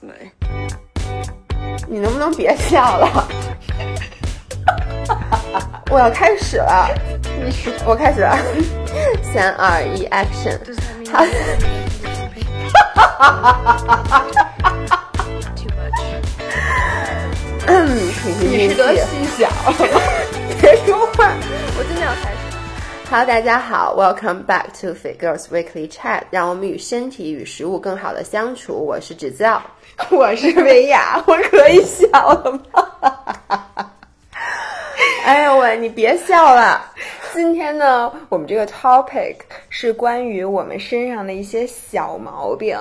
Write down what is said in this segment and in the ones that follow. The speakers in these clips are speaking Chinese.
对，你能不能别笑了？我要开始了，你是我开始了，三二一，action！好，嗯，你是得气，心小，别说话，我真的要开始。Hello，大家好，Welcome back to Fit Girls Weekly Chat，让我们与身体与食物更好的相处。我是芷造。我是维亚，我可以笑了吗？哎呦喂，你别笑了。今天呢，我们这个 topic 是关于我们身上的一些小毛病。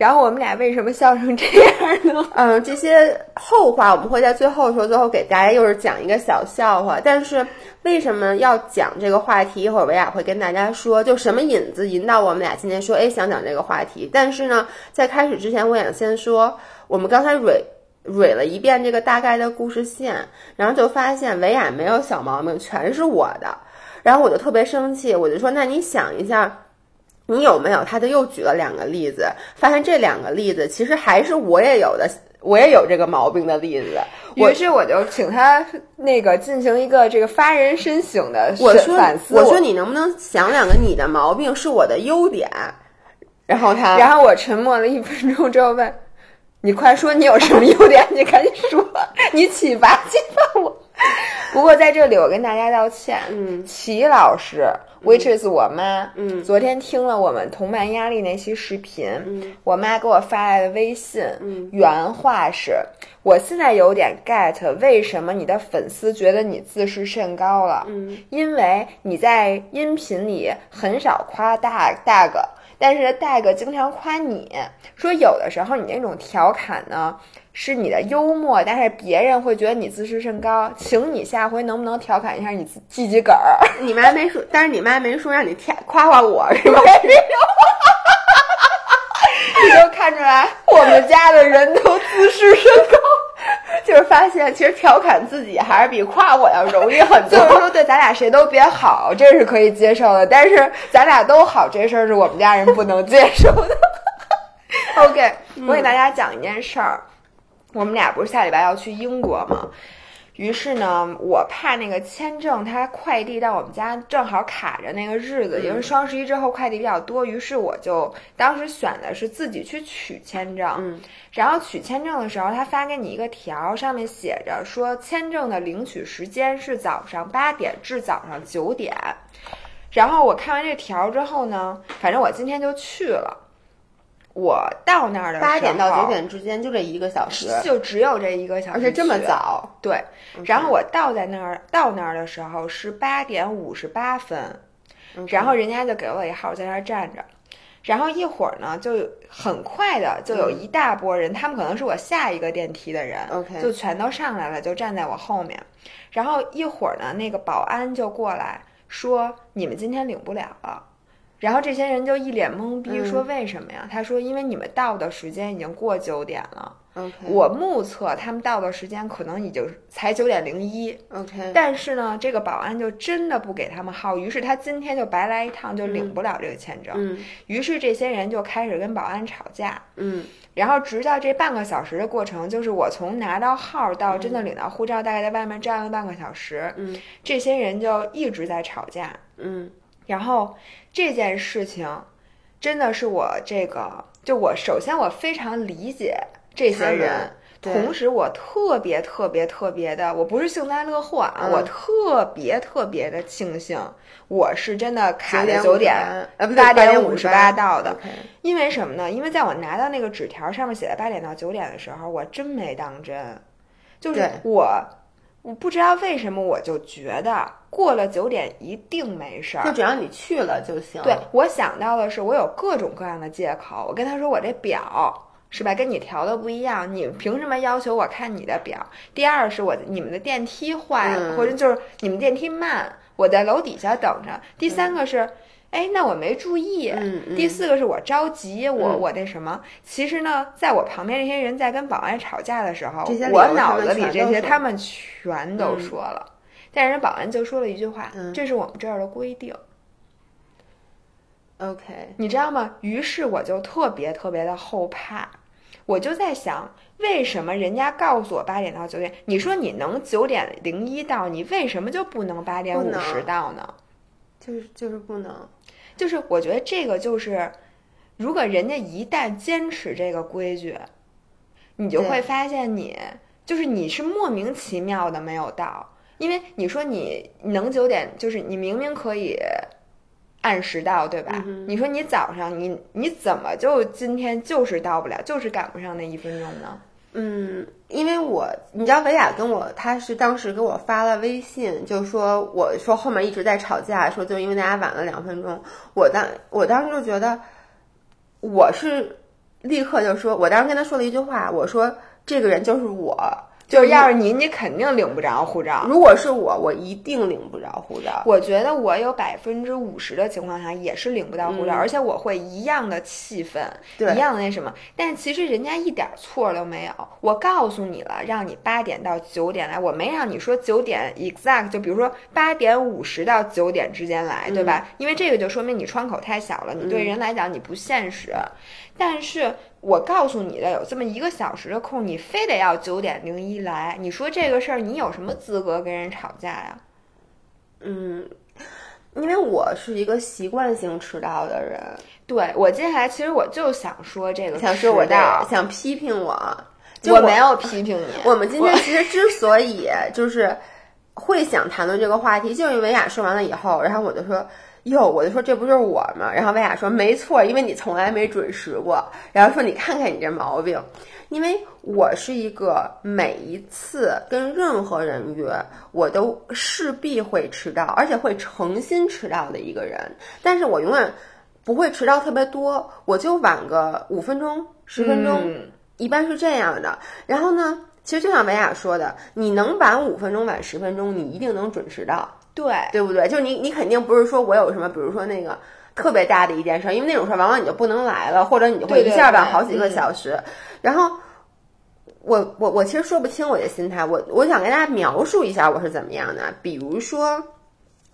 然后我们俩为什么笑成这样呢？嗯，这些后话我们会在最后说，最后给大家又是讲一个小笑话。但是为什么要讲这个话题？一会儿维亚会跟大家说，就什么引子引导我们俩今天说，哎，想讲这个话题。但是呢，在开始之前，我想先说，我们刚才蕊蕊了一遍这个大概的故事线，然后就发现维亚没有小毛病，全是我的。然后我就特别生气，我就说，那你想一下。你有没有？他就又举了两个例子，发现这两个例子其实还是我也有的，我也有这个毛病的例子。于是我就请他那个进行一个这个发人深省的我说反思。我说你能不能想两个你的毛病是我的优点？然后他，然后我沉默了一分钟之后问：“你快说，你有什么优点？你赶紧说，你启发启发我。” 不过在这里我跟大家道歉，嗯，齐老师、which is 我妈，嗯。昨天听了我们同伴压力那期视频，嗯。我妈给我发来的微信，嗯。原话是：我现在有点 get 为什么你的粉丝觉得你自视甚高了，嗯，因为你在音频里很少夸大大个。但是大哥经常夸你说，有的时候你那种调侃呢是你的幽默，但是别人会觉得你自视甚高。请你下回能不能调侃一下你自自己个儿？你妈没说，但是你妈没说让你夸夸夸我是吧？你就看出来我们家的人都自视甚高。就是发现其实调侃自己还是比夸我要容易很多。就是说，对咱俩谁都别好，这是可以接受的。但是咱俩都好，这事儿是我们家人不能接受的。OK，我给大家讲一件事儿。我们俩不是下礼拜要去英国吗？于是呢，我怕那个签证它快递到我们家正好卡着那个日子，因为双十一之后快递比较多，于是我就当时选的是自己去取签证。嗯，然后取签证的时候，他发给你一个条，上面写着说签证的领取时间是早上八点至早上九点。然后我看完这条之后呢，反正我今天就去了。我到那儿的时候八点到九点之间就这一个小时，就只有这一个小时，而且这么。早。对，然后我到在那儿到那儿的时候是八点五十八分，然后人家就给我一号在那儿站着，然后一会儿呢就很快的就有一大波人，他们可能是我下一个电梯的人 OK 就全都上来了，就站在我后面，然后一会儿呢那个保安就过来说你们今天领不了了。然后这些人就一脸懵逼，嗯说为什么呀？他说因为你们到的时间已经过九点了。OK，我目测他们到的时间可能已经才九点零一，OK，但是呢，这个保安就真的不给他们号，于是他今天就白来一趟，就领不了这个签证。嗯于是这些人就开始跟保安吵架，嗯然后直到这半个小时的过程，就是我从拿到号到真的领到护照，大概在外面站了半个小时，嗯这些人就一直在吵架。嗯然后这件事情真的是我这个，就我首先我非常理解这些人。同时，我特别特别特别的，我不是幸灾乐祸啊，嗯我特别特别的庆幸，我是真的卡在九点呃八点五十八到的。因为什么呢？因为在我拿到那个纸条上面写的八点到九点的时候，我真没当真，就是我我不知道为什么，我就觉得过了九点一定没事儿就。只要你去了就行。对我想到的是，我有各种各样的借口。我跟他说，我这表是吧，跟你调的不一样，你凭什么要求我看你的表？第二是我你们的电梯坏了，嗯或者就是你们电梯慢，我在楼底下等着。第三个是。哎，那我没注意。第四个是我着急，我嗯我那什么。其实呢，在我旁边这些人在跟保安吵架的时候我脑子里这些他们全都嗯说了。但是人保安就说了一句话：“嗯这是我们这儿的规定。” OK，你知道吗？于是我就特别特别的后怕，我就在想，为什么人家告诉我八点到九点，你说你能九点零一到，你为什么就不能八点五十到呢？就是就是不能，就是我觉得这个就是，如果人家一旦坚持这个规矩，你就会发现你就是你是莫名其妙的没有到，因为你说你能九点，就是你明明可以按时到，对吧？嗯你说你早上你你怎么就今天就是到不了，就是赶不上那一分钟呢？嗯，因为我你知道维亚跟我，他是当时给我发了微信，就说我说后面一直在吵架，说就因为大家晚了两分钟，我当我当时就觉得我是立刻就说，我当时跟他说了一句话，我说这个人就是我，就是要是你，你肯定领不着护照。如果是我，我一定领不着护照。我觉得我有百分之五十的情况下也是领不到护照，嗯而且我会一样的气愤，一样的那什么。但其实人家一点错都没有。我告诉你了，让你八点到九点来，我没让你说九点 exact，就比如说八点五十到九点之间来，对吧？因为这个就说明你窗口太小了，你对人来讲你不现实。但是我告诉你的，有这么一个小时的空，你非得要九点零一来，你说这个事儿，你有什么资格跟人吵架呀？嗯，因为我是一个习惯性迟到的人，对我接下来其实我就想说这个想说我想批评我，就我没有 批评你，我们今天其实之所以就是会想谈论这个话题，就是因为维亚说完了以后，然后我就说。哟，我就说这不就是我吗？然后薇娅说没错，因为你从来没准时过。然后说你看看你这毛病，因为我是一个每一次跟任何人约，我都势必会迟到，而且会诚心迟到的一个人。但是我永远不会迟到特别多，我就晚个五分钟、十分钟，嗯一般是这样的。然后呢，其实就像薇娅说的，你能晚五分钟、晚十分钟，你一定能准时到，对，对不对？就你你肯定不是说我有什么，比如说那个。特别大的一件事，因为那种事儿往往你就不能来了，或者你就会一下晚好几个嗯小时。然后我我我其实说不清我的心态，我我想跟大家描述一下我是怎么样的。比如说，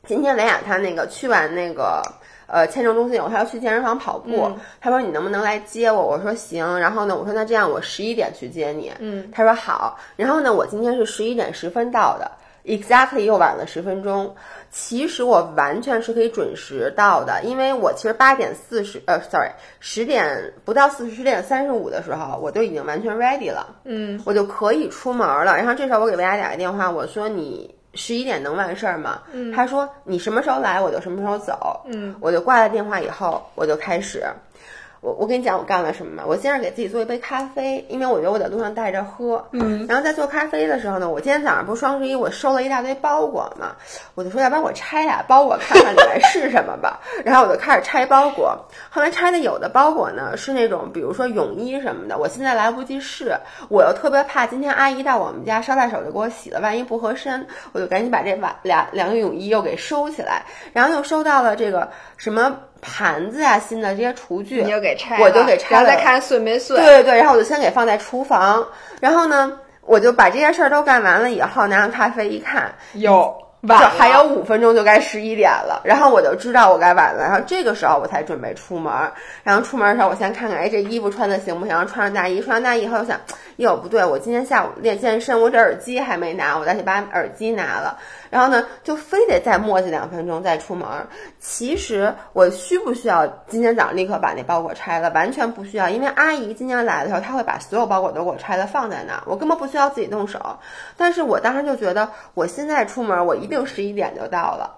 今天雷雅他那个去完那个呃签证中心以后，他要去健身房跑步，嗯他说你能不能来接我？我说行。然后呢，我说那这样我十一点去接你。嗯，他说好。然后呢，我今天是十一点十分到的，exactly 又晚了十分钟。其实我完全是可以准时到的，因为我其实八点四十，呃，sorry，十点不到四十十点三十五的时候，我都已经完全 ready 了，嗯，我就可以出门了。然后这时候我给维亚打个电话，我说你十一点能完事儿吗？嗯，他说你什么时候来我就什么时候走。嗯，我就挂了电话以后，我就开始。我我跟你讲我干了什么吧，我先是给自己做一杯咖啡，因为我觉得我在路上带着喝，嗯，然后在做咖啡的时候呢，我今天早上不是双十一，我收了一大堆包裹嘛，我就说要不然我拆俩包裹看看里面是什么吧，然后我就开始拆包裹，后来拆的有的包裹呢是那种比如说泳衣什么的，我现在来不及试，我又特别怕今天阿姨到我们家捎带手就给我洗了，万一不合身，我就赶紧把这把俩两个泳衣又给收起来，然后又收到了这个什么盘子啊新的这些厨具，你就给拆了，我就给拆了然后再看碎没碎。对对对，然后我就先给放在厨房，然后呢，我就把这些事儿都干完了以后，拿上咖啡一看，有这晚了。还有五分钟就该十一点了，然后我就知道我该晚了，然后这个时候我才准备出门，然后出门的时候我先看看，哎，这衣服穿的行不行？然后穿上大衣，穿上大衣。以后，我想，哟，不对，我今天下午练健身，我这耳机还没拿，我再去把耳机拿了，然后呢，就非得再磨叽两分钟再出门。其实我需不需要今天早上立刻把那包裹拆了？完全不需要，因为阿姨今天来的时候，她会把所有包裹都给我拆了放在那儿，我根本不需要自己动手。但是我当时就觉得，我现在出门，我一定十一点就到了，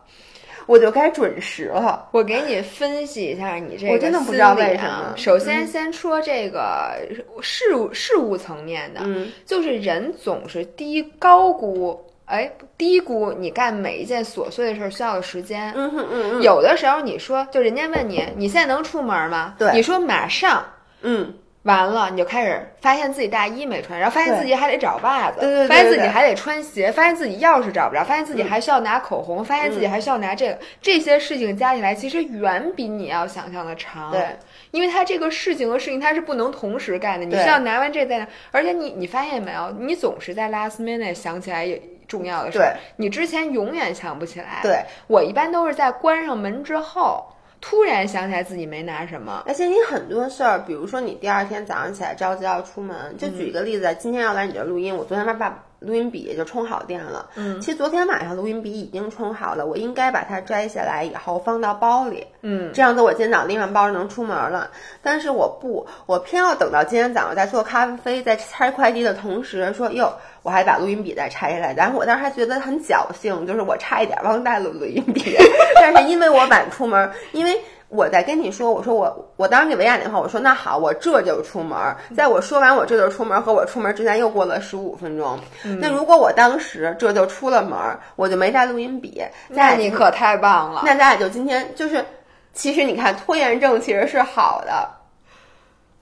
我就该准时了。我给你分析一下你这个、我真的不知道为什么首先，先说这个事务事务层面的，嗯，就是人总是低高估，哎，低估你干每一件琐碎的事儿需要的时间。嗯哼嗯嗯有的时候你说，就人家问你，你现在能出门吗？对你说马上。嗯，完了，你就开始发现自己大衣没穿，然后发现自己还得找袜子，对对对发现自己还得穿鞋，发现自己钥匙找不着，发现自己还需要拿口红，发现自己还需要拿这个，这些事情加起来，其实远比你要想象的长。对，因为它这个事情和事情它是不能同时干的，你对需要拿完这再拿，而且你你发现没有，你总是在 last minute 想起来也重要的事，对，你之前永远想不起来。对，我一般都是在关上门之后。突然想起来自己没拿什么。而且你很多事儿，比如说你第二天早上起来着急要出门，就举一个例子，今天要来你这录音，我昨天把把录音笔就充好电了。嗯，其实昨天晚上录音笔已经充好了，我应该把它摘下来以后放到包里。嗯，这样子我今天早上拎完包就能出门了。但是我不，我偏要等到今天早上在做咖啡、在拆快递的同时，说哟，我还把录音笔再拆下来。然后我当时还觉得很侥幸，就是我差一点忘带了录音笔，但是因为我晚出门，因为。我在跟你说，我说我我当时给维亚电话，我说那好，我这就出门。在我说完我这就出门和我出门之间又过了十五分钟。那如果我当时这就出了门，我就没带录音笔，那你可太棒了。那咱俩就今天就是，其实你看拖延症其实是好的。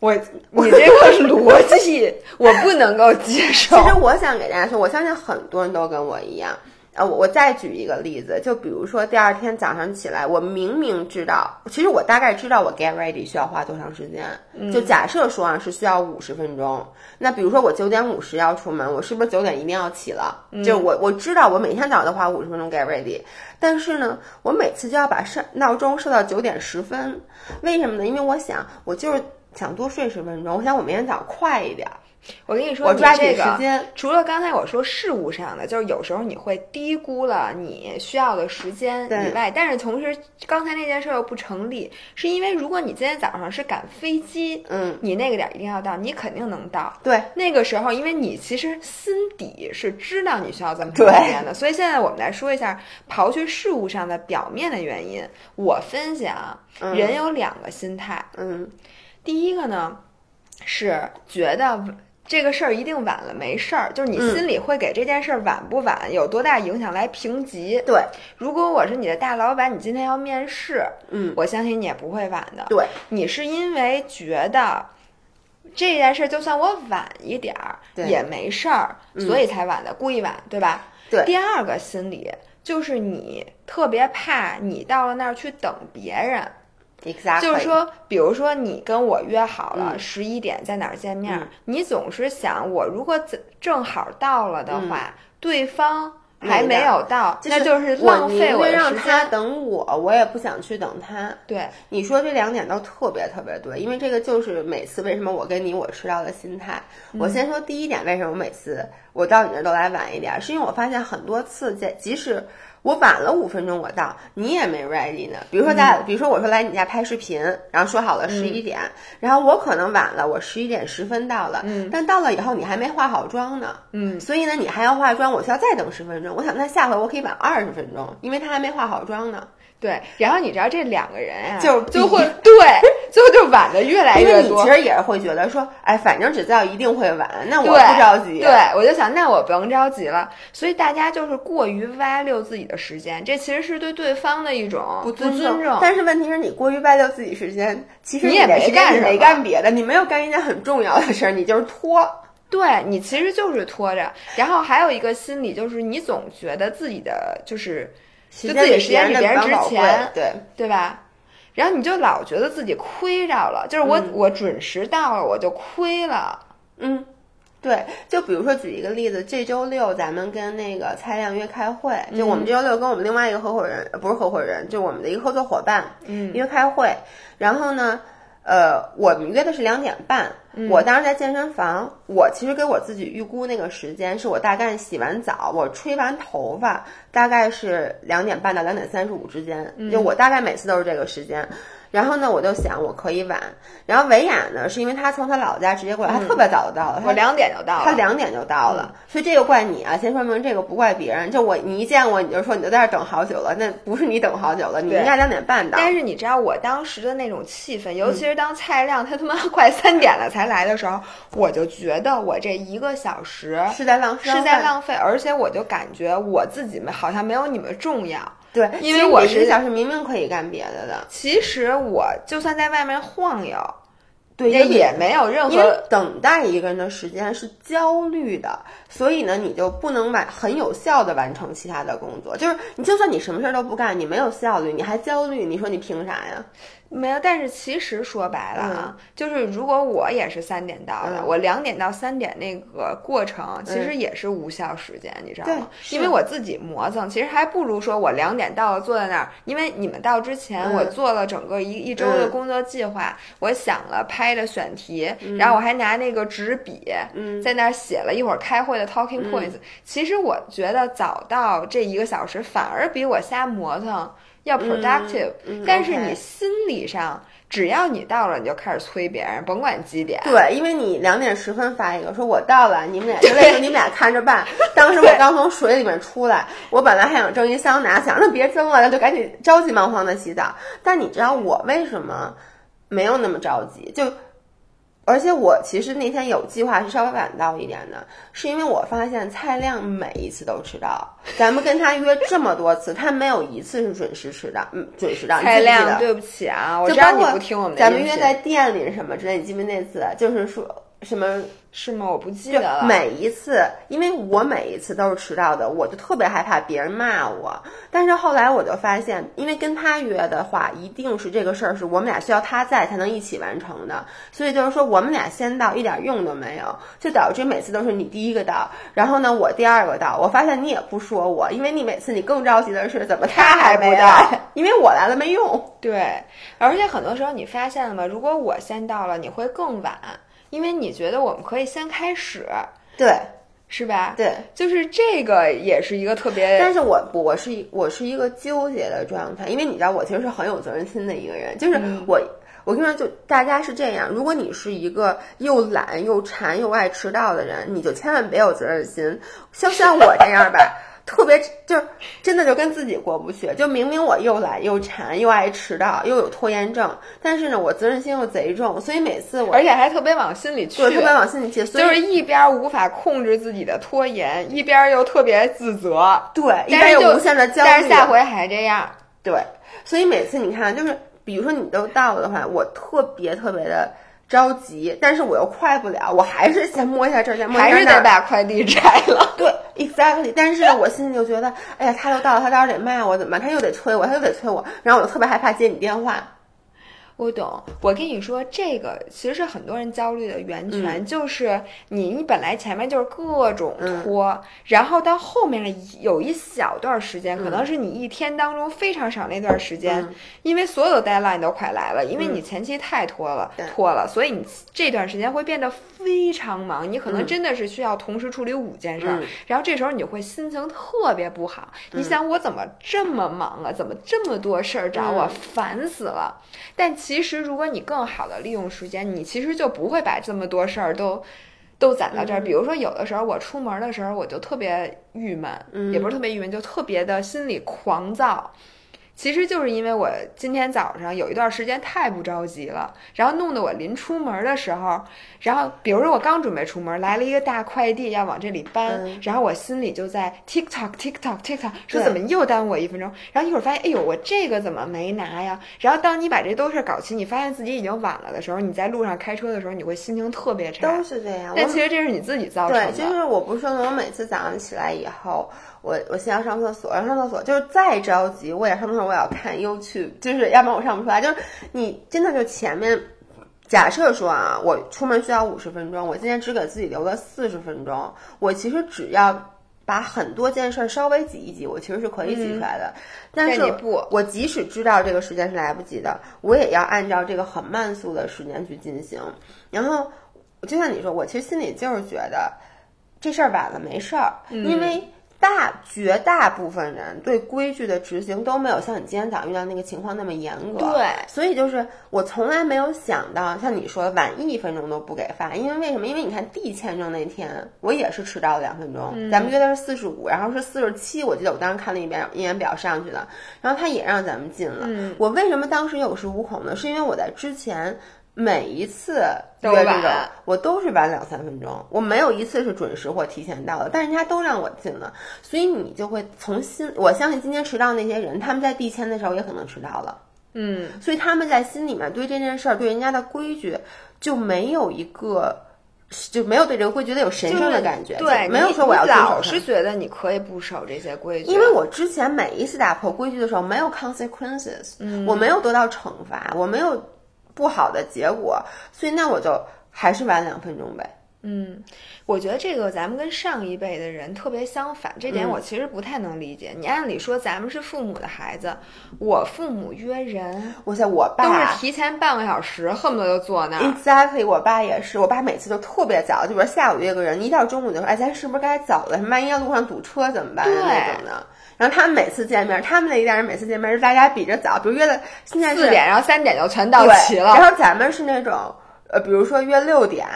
我 你这个逻辑我不能够接受。其实我想给大家说，我相信很多人都跟我一样。呃，我我再举一个例子，就比如说第二天早上起来，我明明知道，其实我大概知道我 get ready 需要花多长时间。就假设说啊是需要五十分钟，那比如说我九点五十要出门，我是不是九点一定要起了？就我我知道我每天早上都花五十分钟 get ready，但是呢，我每次就要把设闹钟设到九点十分，为什么呢？因为我想我就是想多睡十分钟，我想我明天早上快一点。我跟你说，我抓紧这个时间除了刚才我说事物上的，就是有时候你会低估了你需要的时间以外，但是同时刚才那件事又不成立，是因为如果你今天早上是赶飞机，嗯，你那个点儿一定要到，你肯定能到。对，那个时候，因为你其实心底是知道你需要这么长时间的，所以现在我们来说一下，刨去事物上的表面的原因，我分享人有两个心态，嗯第一个呢是觉得这个事儿一定晚了没事儿，就是你嗯。心里会给这件事儿晚不晚有多大影响来评级。对，如果我是你的大老板，你今天要面试，嗯。我相信你也不会晚的。对，你是因为觉得这件事就算我晚一点儿也没事儿，所以才晚的，故意晚，对吧？对。第二个心理就是你特别怕你到了那儿去等别人，，exactly，就是说，比如说你跟我约好了嗯。十一点在哪儿见面，嗯。你总是想我如果正正好到了的话，对方还没有到，就那就是浪费宁愿的时让他间。等我，我也不想去等他。对，你说这两点都特别特别对，因为这个就是每次为什么我跟你我迟到的心态。我先说第一点，为什么每次我到你那儿都来晚一点，是因为我发现很多次在即使我晚了五分钟我到，你也没 ready 呢。比如说咱俩，比如说我说来你家拍视频，然后说好了十一点，然后我可能晚了，我十一点十分到了，嗯但到了以后你还没化好妆呢，嗯，所以呢你还要化妆，我需要再等十分钟。我想那下回我可以晚二十分钟，因为他还没化好妆呢。对，然后你知道这两个人啊，就就会对，最后就晚的越来因为越多你其。实也是会觉得说，哎，反正只知道一定会晚，那我不着急。对，我就想，那我不用着急了。所以大家就是过于 value 自己的时间，这其实是对对方的一种不尊尊重。但是问题是你过于外溜自己时间，其实你也没干什么干别的，你没有干一件很重要的事儿，你就是拖。对你其实就是拖着，然后还有一个心理就是你总觉得自己的就是就自己的时间比比别人值钱对，对吧？然后你就老觉得自己亏着了，就是我、我准时到了我就亏了。嗯。对，就比如说举一个例子，这周六咱们跟那个蔡亮约开会，就我们这周六跟我们另外一个合伙人，呃不是合伙人，就我们的一个合作伙伴，嗯约开会。然后呢，呃，我们约的是两点半，我当时在健身房，我其实给我自己预估那个时间是我大概洗完澡，我吹完头发，大概是两点半到两点三十五之间，就我大概每次都是这个时间。然后呢，我就想我可以晚。然后维雅呢，是因为他从他老家直接过来，他特别早就到了，他我两点就到了，他两点就到了，所以这个怪你啊！先说明这个不怪别人，就我你一见我你就说你就在这儿等好久了，那不是你等好久了，你应该两点半到。但是你知道我当时的那种气氛，尤其是当蔡亮他他妈快三点了才来的时候，我就觉得我这一个小时是在浪费，是在浪费，而且我就感觉我自己们好像没有你们重要。对，因为我是一个小时明明可以干别的的，其实我就算在外面晃悠，对，也也没有任何。等待一个人的时间是焦虑的，所以呢，你就不能完很有效的完成其他的工作。就是你就算你什么事儿都不干，你没有效率，你还焦虑，你说你凭啥呀？没有，但是其实说白了啊，就是如果我也是三点到的，我两点到三点那个过程其实也是无效时间，你知道吗？因为我自己磨蹭，其实还不如说我两点到了坐在那儿，因为你们到之前我做了整个一一周的工作计划，我想了拍的选题，然后我还拿那个纸笔在那儿写了一会儿开会的 talking points。其实我觉得早到这一个小时反而比我瞎磨蹭。要 productive，但是你心理上，只要你到了，你就开始催别人，甭管几点。对，因为你两点十分发一个，说我到了，你们俩就那个你们俩看着办。当时我刚从水里面出来，我本来还想蒸一桑拿，想那别蒸了，那就赶紧着急忙慌的洗澡。但你知道我为什么没有那么着急？就。而且我其实那天有计划是稍微晚到一点的，是因为我发现蔡亮每一次都迟到。咱们跟他约这么多次，他没有一次是准时迟到，嗯，准时到。蔡亮，对不起啊，我知道你不听我们的。咱们约在店里什么之类，你记不记得那次？就是说。什么是吗？我不记得了。每一次，因为我每一次都是迟到的，我就特别害怕别人骂我。但是后来我就发现，因为跟他约的话，一定是这个事儿是我们俩需要他在才能一起完成的。所以就是说，我们俩先到一点用都没有，就导致每次都是你第一个到，然后呢我第二个到。我发现你也不说我，因为你每次你更着急的是怎么他还不到，因为我来了没用。对，而且很多时候你发现了吗？如果我先到了，你会更晚。因为你觉得我们可以先开始，对，是吧？对，就是这个也是一个特别，但是我我是我是一个纠结的状态，因为你知道我其实是很有责任心的一个人，就是我我跟你说，就大家是这样，如果你是一个又懒又馋又爱迟到的人，你就千万别有责任心，像像我这样吧。特别就是真的就跟自己过不去，就明明我又懒又馋又爱迟到又有拖延症，但是呢我责任心又贼重，所以每次我而且还特别往心里去，特别往心里去，所以就是一边无法控制自己的拖延，一边又特别自责，对，一边又无限的焦虑，但是下回还这样，对，所以每次你看就是比如说你都到了的话，我特别特别的。着急，但是我又快不了，我还是先摸一下这儿，先摸一下那还是得把快递拆了。对，exactly。但是我心里就觉得，哎呀，他都到了，他到时候得骂我怎么办？他又得催我，他又得催我，然后我就特别害怕接你电话。我懂，我跟你说，这个其实是很多人焦虑的源泉，就是你你本来前面就是各种拖，然后到后面的有一小段时间，可能是你一天当中非常少那段时间，因为所有的 deadline 都快来了，因为你前期太拖了，拖了，所以你这段时间会变得非常忙，你可能真的是需要同时处理五件事，然后这时候你就会心情特别不好，你想我怎么这么忙啊，怎么这么多事儿找我，烦死了，但。其实，如果你更好的利用时间，你其实就不会把这么多事儿都都攒到这儿。比如说，有的时候我出门的时候，我就特别郁闷，也不是特别郁闷，就特别的心里狂躁。其实就是因为我今天早上有一段时间太不着急了，然后弄得我临出门的时候，然后比如说我刚准备出门，来了一个大快递要往这里搬，然后我心里就在 tick tock tick tock tick tock，说怎么又耽误我一分钟？然后一会儿发现，哎呦，我这个怎么没拿呀？然后当你把这都事儿搞齐，你发现自己已经晚了的时候，你在路上开车的时候，你会心情特别差。都是这样。但其实这是你自己造成的。对，就是我不是说我每次早上起来以后。我我先要上厕所，要上厕所就是再着急，我也上厕所，我也要看 YouTube，就是要不然我上不出来。就是你真的就前面，假设说啊，我出门需要五十分钟，我今天只给自己留了四十分钟，我其实只要把很多件事稍微挤一挤，我其实是可以挤出来的。但是不，我即使知道这个时间是来不及的，我也要按照这个很慢速的时间去进行。然后就像你说，我其实心里就是觉得这事儿晚了没事儿，因为。大绝大部分人对规矩的执行都没有像你今天早上遇到那个情况那么严格，对，所以就是我从来没有想到像你说晚一分钟都不给发，因为为什么？因为你看递签证那天我也是迟到了两分钟，咱们约的是四十五，然后是四十七，我记得我当时看了一遍，一眼表上去的，然后他也让咱们进了。我为什么当时有恃无恐呢？是因为我在之前。每一次约这种，我都是晚两三分钟，我没有一次是准时或提前到的，但人家都让我进了，所以你就会从心，我相信今天迟到那些人，他们在递签的时候也可能迟到了，嗯，所以他们在心里面对这件事儿，对人家的规矩就没有一个就没有对这个规矩觉得有神圣的感觉，对，没有说我要遵守。老是觉得你可以不守这些规矩，因为我之前每一次打破规矩的时候没有 consequences，嗯，我没有得到惩罚，我没有不好的结果，所以那我就还是晚两分钟呗。嗯，我觉得这个咱们跟上一辈的人特别相反，这点我其实不太能理解。你按理说咱们是父母的孩子，我父母约人，我想我爸都是提前半个小时，恨不得就坐那儿。Exactly，我爸也是，我爸每次都特别早，就比如下午约个人，一到中午就说，哎，咱是不是该走了？万一要路上堵车怎么办？对那种的。然后他们每次见面，他们那一代人每次见面是大家比着早，比如约的现在是四点，然后三点就全到齐，了。然后咱们是那种，呃，比如说约六点，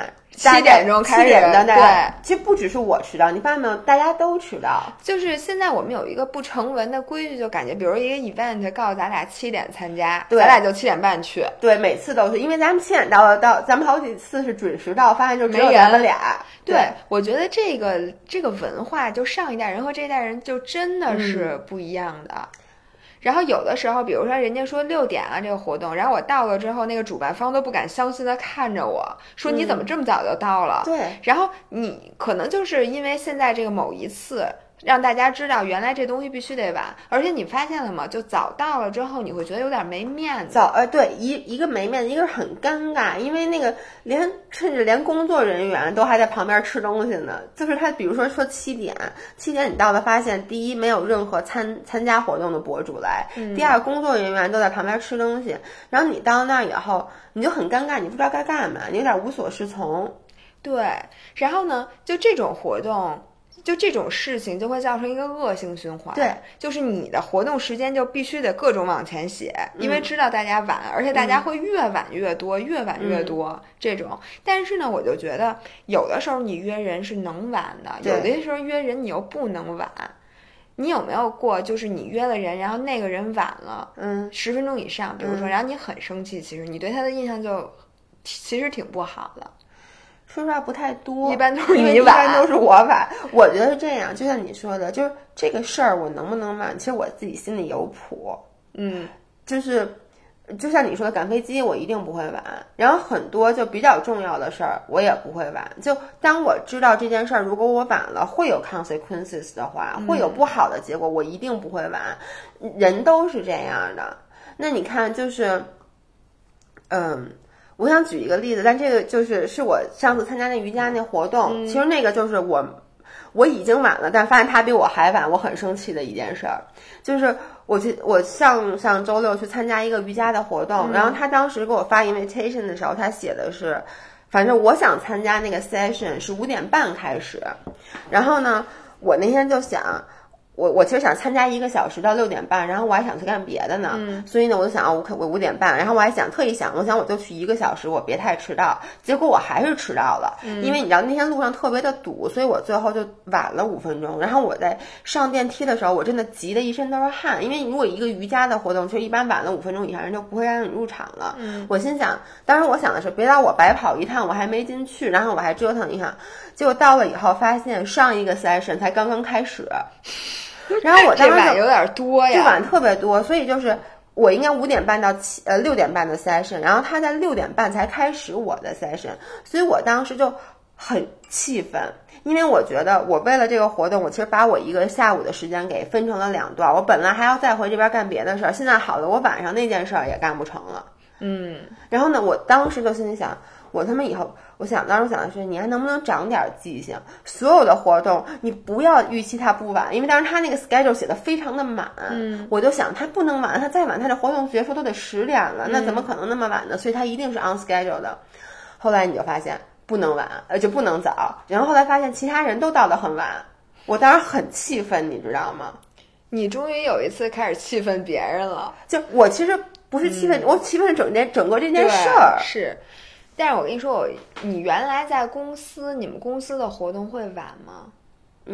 七点钟开始七点的，大概对其实不只是我迟到，你发现没有，大家都迟到。就是现在我们有一个不成文的规矩，就感觉，比如一个 event 告诉咱俩七点参加，对咱俩就七点半去。对，每次都是因为咱们七点到，到咱们好几次是准时到，发现就只有咱们俩。对，我觉得这个这个文化，就上一代人和这一代人就真的是不一样的。然后有的时候，比如说人家说六点啊这个活动，然后我到了之后，那个主办方都不敢相信的看着我说：“你怎么这么早就到了？”对，然后你可能就是因为现在这个某一次。让大家知道，原来这东西必须得晚，而且你发现了吗？就早到了之后，你会觉得有点没面子。早呃，对一一个没面子，一个是很尴尬，因为那个连甚至连工作人员都还在旁边吃东西呢。就是他，比如说说七点，七点你到了，发现第一没有任何参参加活动的博主来，第二工作人员都在旁边吃东西，然后你到那儿以后，你就很尴尬，你不知道该干嘛，你有点无所适从。对，然后呢，就这种活动。就这种事情就会造成一个恶性循环，对，就是你的活动时间就必须得各种往前写，因为知道大家晚，而且大家会越晚越多，越晚越多这种。但是呢，我就觉得有的时候你约人是能晚的，有的时候约人你又不能晚。你有没有过，就是你约了人，然后那个人晚了，嗯，十分钟以上，比如说，然后你很生气，其实你对他的印象就其实挺不好的。说实话不太多，一般都是你晚，一般都是我晚。我觉得是这样，就像你说的，就是这个事儿我能不能晚，其实我自己心里有谱。嗯，就是就像你说的，赶飞机我一定不会晚，然后很多就比较重要的事儿我也不会晚。就当我知道这件事儿，如果我晚了会有 consequences 的话，会有不好的结果，我一定不会晚。人都是这样的。那你看，就是，嗯。我想举一个例子，但这个就是是我上次参加那瑜伽那活动，其实那个就是我我已经晚了，但发现他比我还晚，我很生气的一件事儿，就是我去我上上周六去参加一个瑜伽的活动，然后他当时给我发 invitation 的时候，他写的是，反正我想参加那个 session 是五点半开始，然后呢，我那天就想。我我其实想参加一个小时到六点半，然后我还想去干别的呢，嗯、所以呢，我就想我可我五点半，然后我还想特意想，我想我就去一个小时，我别太迟到。结果我还是迟到了，嗯、因为你知道那天路上特别的堵，所以我最后就晚了五分钟。然后我在上电梯的时候，我真的急得一身都是汗，因为如果一个瑜伽的活动，其实一般晚了五分钟以上，人就不会让你入场了。嗯、我心想，当时我想的是，别让我白跑一趟，我还没进去，然后我还折腾一下。结果到了以后，发现上一个 session 才刚刚开始。然后我当时晚有点多呀，就晚特别多，所以就是我应该五点半到七呃六点半的 session，然后他在六点半才开始我的 session，所以我当时就很气愤，因为我觉得我为了这个活动，我其实把我一个下午的时间给分成了两段，我本来还要再回这边干别的事儿，现在好了，我晚上那件事儿也干不成了，嗯，然后呢，我当时就心里想。我他妈以后，我想当时想的是，你还能不能长点记性？所有的活动你不要预期它不晚，因为当时他那个 schedule 写的非常的满，嗯，我就想他不能晚，他再晚，他这活动结束都得十点了，那怎么可能那么晚呢？所以他一定是 on schedule 的。后来你就发现不能晚，呃，就不能早。然后后来发现其他人都到的很晚，我当时很气愤，你知道吗？你终于有一次开始气愤别人了。就我其实不是气愤，嗯、我气愤整件整个这件事儿是。但是我跟你说，我你原来在公司，你们公司的活动会晚吗？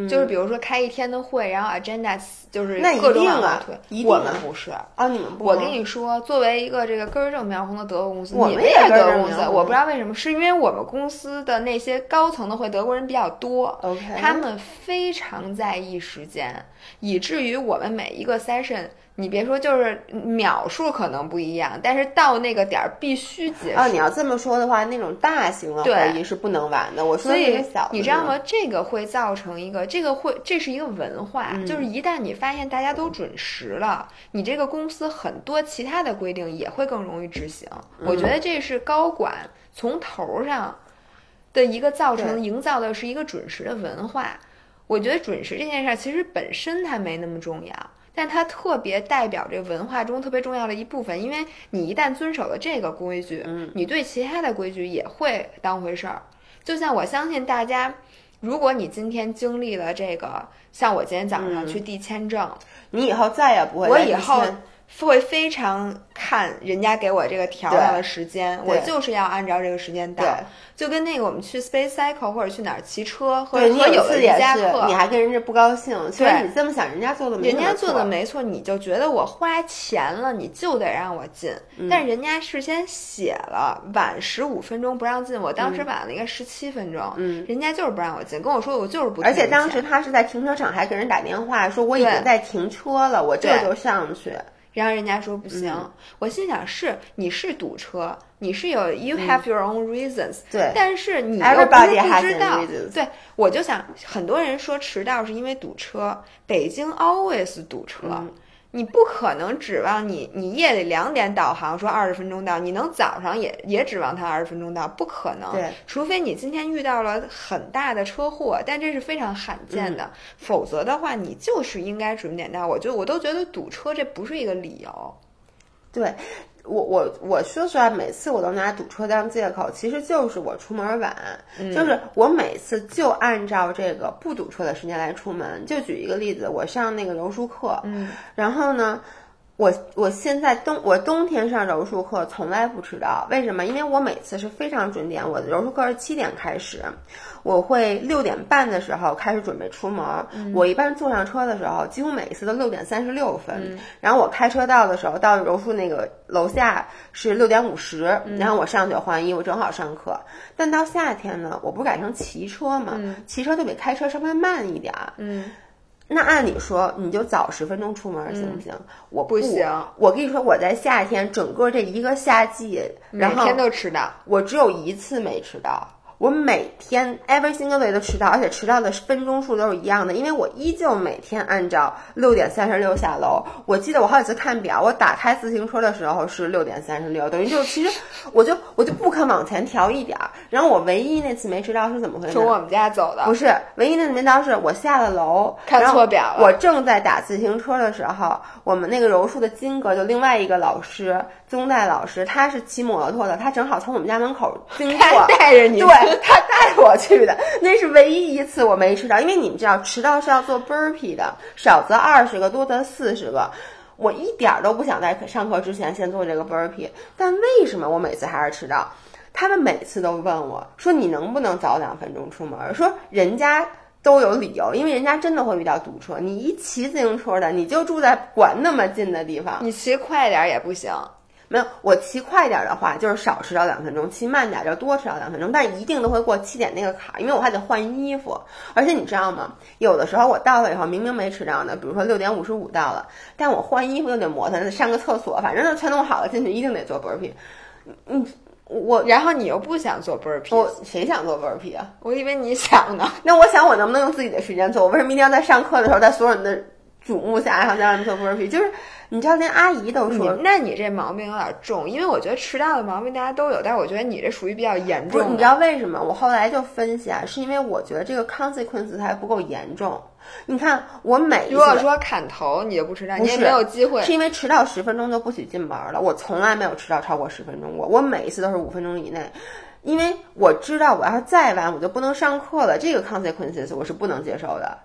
就是比如说开一天的会，然后 agenda 就是各种往后推。我们不是。啊，你们不我跟你说，作为一个这个根儿正苗红的德国公司，我们也你们也是德国公司，我不知道为什么，是因为我们公司的那些高层的会德国人比较多 OK 他们非常在意时间，以至于我们每一个 session，你别说就是秒数可能不一样，但是到那个点儿必须结束。啊，你要这么说的话，那种大型的会议是不能玩的。我说所以的是小的，你知道？吗？这个会造成一个，这个会，这是一个文化，嗯就是一旦你发现大家都准时了，你这个公司很多其他的规定也会更容易执行。嗯我觉得这是高管从头上的一个造成、营造的是一个准时的文化。我觉得准时这件事儿其实本身它没那么重要。但它特别代表这文化中特别重要的一部分，因为你一旦遵守了这个规矩，嗯你对其他的规矩也会当回事儿。就像我相信大家，如果你今天经历了这个，像我今天早上去递签证，你以后再也不会我以后前会非常看人家给我这个调到的时间，我就是要按照这个时间到。就跟那个我们去 Space Cycle 或者去哪儿骑车，或者对你和有的瑜一次也是，伽课，你还跟人家不高兴。其实对你这么想，人家做的没人家做的没错，你就觉得我花钱了，你就得让我进。嗯。但是人家事先写了晚十五分钟不让进，我当时晚了应该十七分钟，嗯。人家就是不让我进，跟我说我就是不而且当时他是在停车场还给人打电话说我已对。经在停车了，我这就上去。然后人家说不行，我心想是你是堵车，你是有 you have your own reasons，对，但是你又不知道，对，我就想很多人说迟到是因为堵车，北京 always 堵车。你不可能指望你，你夜里两点导航说二十分钟到，你能早上也也指望它二十分钟到，不可能。对，除非你今天遇到了很大的车祸，但这是非常罕见嗯的，否则的话，你就是应该准点到。我就我都觉得堵车这不是一个理由。对我我我说实话，每次我都拿堵车当借口，其实就是我出门晚，嗯就是我每次就按照这个不堵车的时间来出门。就举一个例子，我上那个柔术课，嗯，然后呢。我我现在冬我冬天上柔术课从来不迟到，为什么？因为我每次是非常准点，我的柔术课是七点开始，我会六点半的时候开始准备出门。我一般坐上车的时候，几乎每一次都六点三十六分。然后我开车到的时候，到柔术那个楼下是六点五十，然后我上去换衣服，正好上课。但到夏天呢，我不是改成骑车嘛，骑车就比开车稍微慢一点儿。嗯，那按理说，你就早十分钟出门行不行？我不行我跟你说，我在夏天整个这一个夏季，每然后天都迟到。我只有一次没迟到。我每天 every single day 都迟到，而且迟到的分钟数都是一样的，因为我依旧每天按照六点三十六下楼。我记得我好几次看表，我打开自行车的时候是六点三十六，等于就是其实我就我就不肯往前调一点儿。然后我唯一那次没迟到是怎么回事？从我们家走的，不是，唯一那次没迟到是我下了楼，看错表了我正在打自行车的时候，我们那个柔术的金格就另外一个老师宗代老师，他是骑摩托的，他正好从我们家门口经过，他带着你对 他带我去的，那是唯一一次我没迟到，因为你们知道迟到是要做 burpee 的，少则二十个，多则四十个。我一点都不想在上课之前先做这个 burpee，但为什么我每次还是迟到？他们每次都问我说：“你能不能早两分钟出门？”说人家都有理由，因为人家真的会遇到堵车。你一骑自行车的，你就住在管那么近的地方，你骑快点也不行。没有，我骑快点儿的话，就是少迟到两分钟；骑慢点儿就多迟到两分钟，但是一定都会过七点那个坎儿，因为我还得换衣服。而且你知道吗？有的时候我到了以后，明明没迟到呢，比如说六点五十五到了，但我换衣服又得磨蹭，上个厕所，反正就全弄好了，进去一定得做 burpee。嗯，我然后你又不想做 burpee，我谁想做 burpee 啊？我以为你想呢。那我想我能不能用自己的时间做？我为什么一定要在上课的时候，在所有人的瞩目下，然后再让他们做 burpee？就是你知道，连阿姨都说。那你这毛病有点重，因为我觉得迟到的毛病大家都有，但是我觉得你这属于比较严，重的。你知道为什么？我后来就分析啊，是因为我觉得这个 consequence 还不够严重。你看，我每如果说砍头你就不迟到，你也没有机会是。因为迟到十分钟就不许进门了。我从来没有迟到超过十分钟过，我每一次都是五分钟以内。因为我知道我要是再晚，我就不能上课了。这个 consequences 我是不能接受的。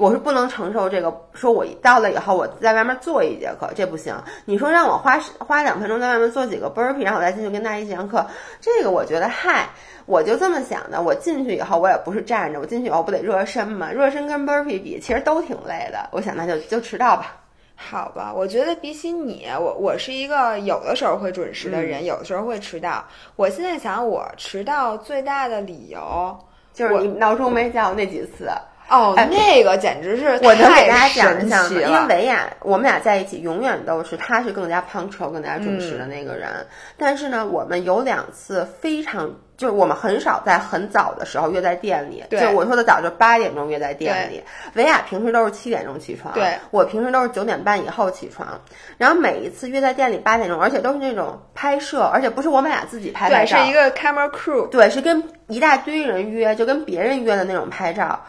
我是不能承受这个，说我到了以后我在外面做一节课，这不行。你说让我花花两分钟在外面做几个 burpee，然后我再进去跟大家一节课，这个我觉得嗨，我就这么想的。我进去以后我也不是站着，我进去以后不得热身嘛？热身跟 burpee 比，其实都挺累的。我想那就就迟到吧。好吧，我觉得比起你，我我是一个有的时候会准时的人，有的时候会迟到。我现在想，我迟到最大的理由就是你闹钟没叫那几次。哦，那个简直是我能给大家讲一讲吗？因为维亚，我们俩在一起永远都是他是更加 punctual、更加准时的那个人。但是呢，我们有两次非常，就是我们很少在很早的时候约在店里。对，就我说的早，就八点钟约在店里。维亚平时都是七点钟起床，对我平时都是九点半以后起床。然后每一次约在店里八点钟，而且都是那种拍摄，而且不是我们俩自己拍的对，是一个 camera crew，对，是跟一大堆人约，就跟别人约的那种拍照。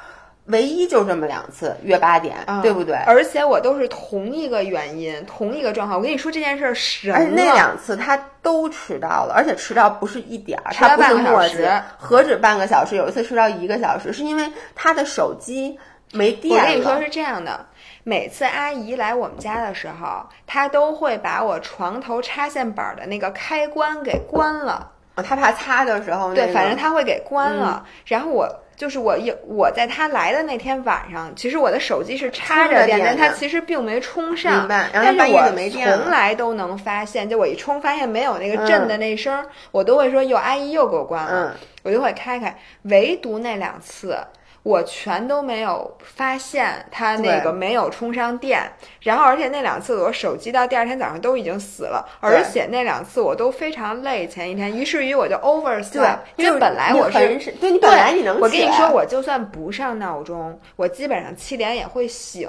唯一就这么两次约八点，对不对？而且我都是同一个原因，同一个状况。我跟你说这件事儿神而且那两次他都迟到了，而且迟到不是一点儿，他不是墨迹，何止半个小时？有一次迟到一个小时，是因为他的手机没电了。我跟你说是这样的，每次阿姨来我们家的时候，她都会把我床头插线板的那个开关给关了。她怕擦的时候，对，反正她会给关了。然后我。就是我有我在他来的那天晚上，其实我的手机是插着电，但它其实并没充上。明白但是我从来都能发现，就我一充发现没有那个震的那声，我都会说：“哟，阿姨又给我关了。”我就会开开。唯独那两次。我全都没有发现它那个没有充上电，然后而且那两次我手机到第二天早上都已经死了，而且那两次我都非常累。前一天，于是于我就 oversleep，因为本来我是对你本来你能我跟你说，我就算不上闹钟，我基本上七点也会醒。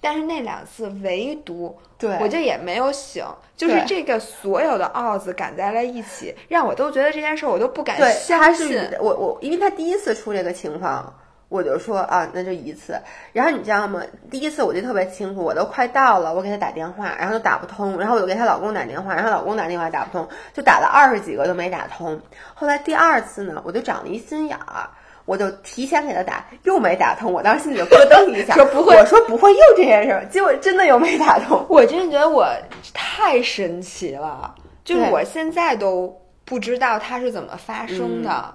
但是那两次唯独对我就也没有醒，就是这个所有的 odds 赶在了一起，让我都觉得这件事我都不敢相信。我我因为他第一次出这个情况。我就说啊，那就一次。然后你知道吗？第一次我就特别清楚，我都快到了，我给他打电话，然后就打不通。然后我就给她老公打电话，然后老公打电话打不通，就打了二十几个都没打通。后来第二次呢，我就长了一心眼儿，我就提前给他打，又没打通。我当时心里就咯噔一下，说不会，我说不会又这件事儿，结果真的又没打通。我真的觉得我太神奇了，就是我现在都不知道它是怎么发生的。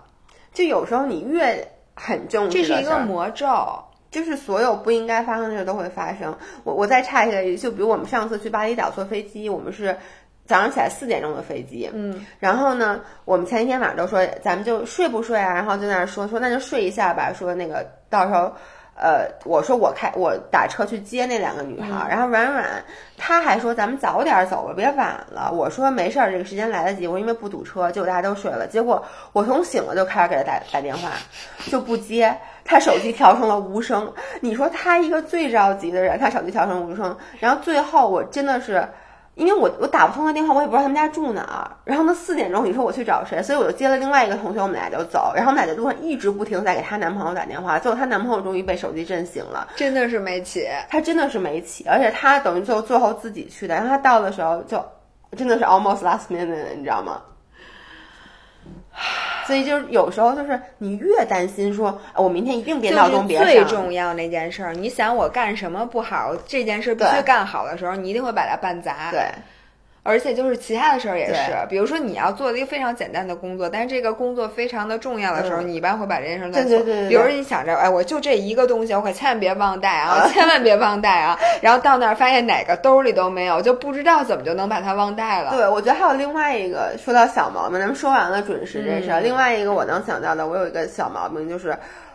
就有时候你越。很重视，这是一个魔咒，就是所有不应该发生的事都会发生。我我再插一个，就比如我们上次去巴厘岛坐飞机，我们是早上起来四点钟的飞机，嗯，然后呢，我们前一天晚上都说咱们就睡不睡啊，然后就在那说说那就睡一下吧，说那个到时候。呃，我说我开我打车去接那两个女孩，然后软软她还说咱们早点走吧，别晚了。我说没事儿，这个时间来得及。我因为不堵车，结果大家都睡了。结果我从醒了就开始给她打打电话，就不接，她手机调成了无声。你说她一个最着急的人，她手机调成无声，然后最后我真的是。因为我我打不通他电话，我也不知道他们家住哪儿。然后呢，四点钟你说我去找谁？所以我就接了另外一个同学，我们俩就走。然后我们俩在路上一直不停在给她男朋友打电话，最后她男朋友终于被手机震醒了。真的是没起，他真的是没起，而且他等于最后最后自己去的。然后他到的时候就真的是 almost last minute，你知道吗？所以就是有时候就是你越担心说，我明天一定别闹钟别最重要那件事儿，你想我干什么不好，这件事必须干好的时候，你一定会把它办砸。对。而且就是其他的事儿也是，比如说你要做一个非常简单的工作，但是这个工作非常的重要的时候，你一般会把这件事做。对对对。比如你想着，哎，我就这一个东西，我可千万别忘带啊，千万别忘带啊。然后到那儿发现哪个兜里都没有，就不知道怎么就能把它忘带了。对，我觉得还有另外一个，说到小毛病，咱们说完了准时这事儿，另外一个我能想到的，我有一个小毛病，就是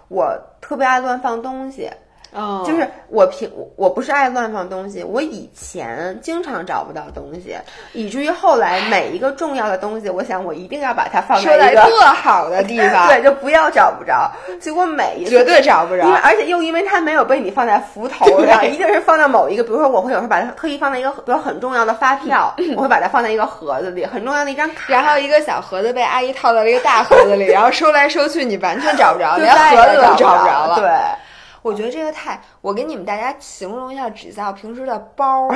我特别爱乱放东西。哦，就是我平我不是爱乱放东西，我以前经常找不到东西，以至于后来每一个重要的东西，我想我一定要把它放在一个特好的地方，对，就不要找不着。结果每一次绝对找不着，因为而且又因为它没有被你放在扶头上，一定是放在某一个，比如说我会有时候把它特意放在一个比如很重要的发票，我会把它放在一个盒子里，很重要的一张卡，然后一个小盒子被阿姨套到了一个大盒子里，然后收来收去你完全找不着，连盒子都找不着了，对。我觉得这个太……我给你们大家形容一下，纸造平时的包，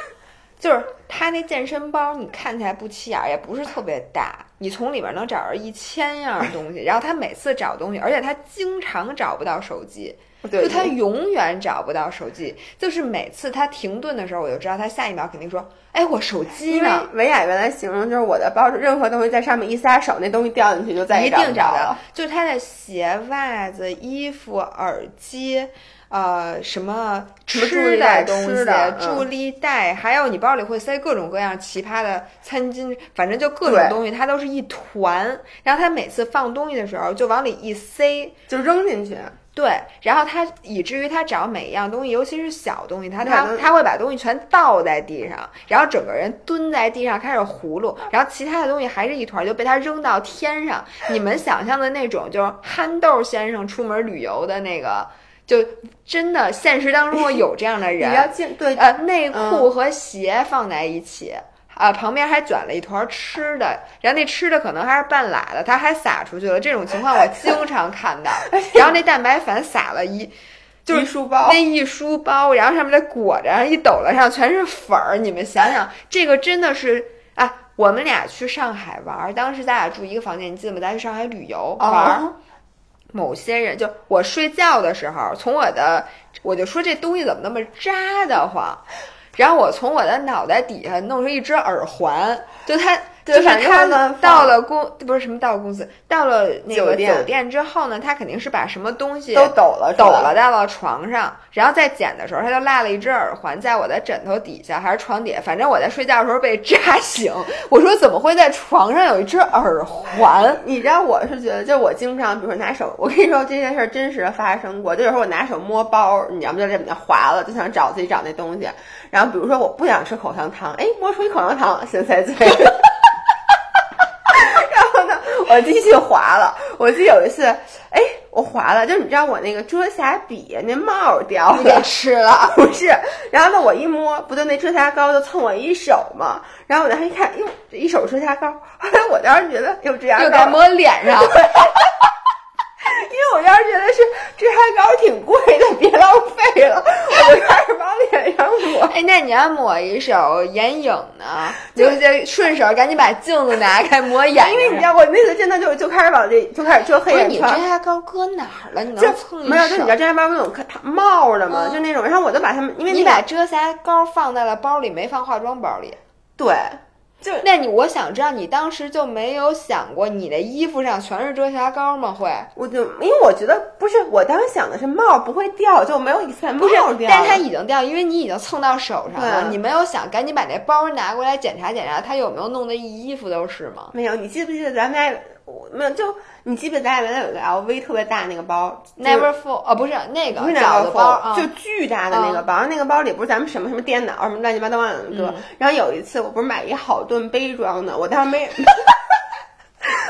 就是他那健身包你看起来不起眼儿，也不是特别大，你从里面能找着一千样东西。然后他每次找东西，而且他经常找不到手机，对就他永远找不到手机。就是每次他停顿的时候，我就知道他下一秒肯定说：“哎，我手机因为呢？”维亚原来形容就是我的包，任何东西在上面一撒手，那东西掉进去就再也一定找不了。，就是他的鞋、袜子、衣服、耳机，呃，什么吃的东西助力带，还有你包里会塞各种各样奇葩的餐巾，反正就各种对东西，它都是一团。然后他每次放东西的时候，就往里一塞。就扔进去。对，然后他以至于他找每一样东西，尤其是小东西，他他他会把东西全倒在地上，然后整个人蹲在地上开始葫芦，然后其他的东西还是一团，就被他扔到天上。你们想象的那种，就是憨豆先生出门旅游的那个，就真的现实当中有这样的你要人，进对呃，内裤和鞋放在一起。啊，旁边还卷了一团吃的，然后那吃的可能还是半拉的，它还撒出去了。这种情况我经常看到。然后那蛋白粉撒了一，就是一书包那一书包，然后上面再裹着，然后一抖了上全是粉儿。你们想想，这个真的是啊！我们俩去上海玩儿，当时咱俩住一个房间，你记得吗？咱去上海旅游玩某些人就我睡觉的时候，从我的我就说这东西怎么那么扎得慌，然后我从我的脑袋底下弄出一只耳环，就它就是对他到了公不是什么到了公司，到了那个酒店酒店之后呢，他肯定是把什么东西都抖了，抖了，到了床上，然后再捡的时候，他就落了一只耳环在我的枕头底下还是床底下，反正我在睡觉的时候被扎醒。我说怎么会在床上有一只耳环？你知道我是觉得，就我经常，比如说拿手，我跟你说这件事儿真实的发生过。就有时候我拿手摸包，你知道吗？就这么划了，就想找自己找那东西。然后比如说我不想吃口香糖，哎，摸出一口香糖，先塞嘴里。然后呢，我继续划了。我记得有一次，哎，我划了，就是你知道我那个遮瑕笔那帽儿掉了给了。吃了。不是，然后呢，我一摸，不就那遮瑕膏就蹭我一手嘛，然后我当时一看，哟，这一手遮瑕膏，后来我当时觉得，哟，遮瑕膏又该抹脸上，因为我当时觉得是遮瑕膏挺贵的，别浪费了，我就开始往脸上抹。哎，那你要抹一手眼影呢？就就顺手赶紧把镜子拿开抹眼。因为你知道，我那次真的就就开始往这就开始遮黑眼圈你遮。瑕膏搁哪儿了？你能蹭一没有，就你手知道遮瑕膏那种帽的嘛，嗯就那种，然后我就把它们，因为你把遮瑕膏放在了包里，没放化妆包里。对，就那你我想知道，你当时就没有想过你的衣服上全是遮瑕膏吗？会我就因为我觉得不是，我当时想的是帽不会掉，就没有一层帽不是掉，但是它已经掉，因为你已经蹭到手上了，对你没有想赶紧把那包拿过来检查检查，它有没有弄得衣服都是吗？没有，你记不记得咱们家我没有？就你记不记得咱俩原来有个 LV 特别大那个包 Never full 哦，不是那个不是饺子包啊，就巨大的那个包，然后那个包里不是咱们什么什么电脑什么乱七八糟往里搁。嗯然后有一次我不是买一好顿杯装的，我当时没。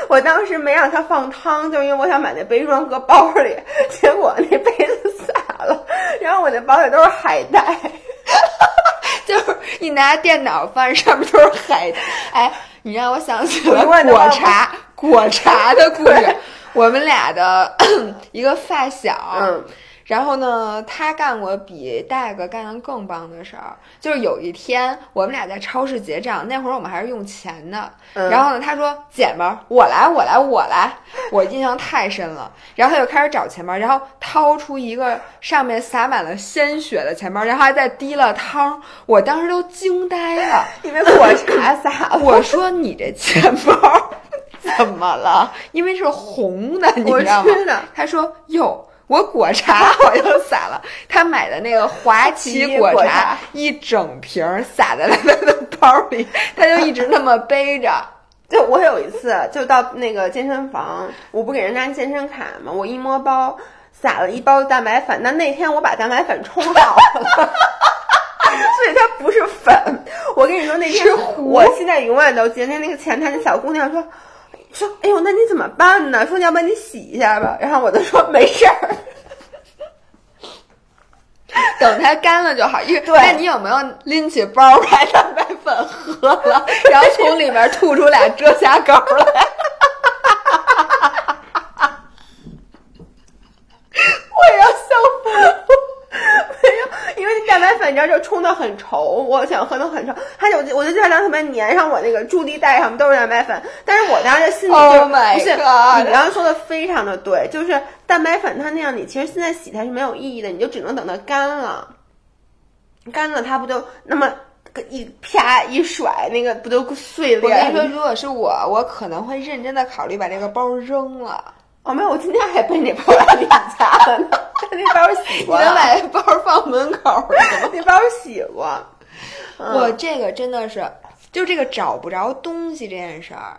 我当时没让他放汤，就因为我想把那杯装搁包里，结果那杯子洒了，然后我那包里都是海带。就是你拿电脑翻，上面都是海带。哎，你让我想起了我永远都果茶果茶的故事。我们俩的 一个发小，嗯，然后呢，他干过比戴哥干的更棒的事儿，就是有一天我们俩在超市结账，那会儿我们还是用钱的。嗯然后呢，他说：“姐们儿，我来，我来，我来。”我印象太深了。然后他就开始找钱包，然后掏出一个上面洒满了鲜血的钱包，然后还在滴了汤。我当时都惊呆了。因为果 茶洒了。我说：“你这钱包怎么了？因为是红的，你我知道吗知道？”他说：“哟。”我果茶好像洒了，他买的那个华旗果茶一整瓶儿洒在了他的包里，他就一直那么背着。就我有一次就到那个健身房，我不给人家健身卡吗？我一摸包，撒了一包蛋白粉。那那天我把蛋白粉冲好了，所以它不是粉。我跟你说，那天我现在永远都记得那那个前台那小姑娘说。说，哎呦，那你怎么办呢？说要不然你洗一下吧。然后我就说没事儿。等它干了就好。因为那你有没有拎起包 把蛋白粉喝了，然后从里面吐出俩遮瑕膏来？我要笑疯了。没有，因为那蛋白粉，你知道就冲的很稠，我想喝的很稠，它就我就热量特别粘上我那个助力带上都是蛋白粉，但是我当时心里就、Oh my 不是你刚刚说的非常的对，就是蛋白粉它那样，你其实现在洗它是没有意义的，你就只能等它干了，干了它不就那么一啪一甩，那个不都碎了？我跟你说，如果是我，我可能会认真的考虑把这个包扔了。哦，没有，我今天还背那包来你家了呢，那包洗你过你，能把这包放门口儿吗？那包洗过。嗯我这个真的是，就这个找不着东西这件事儿，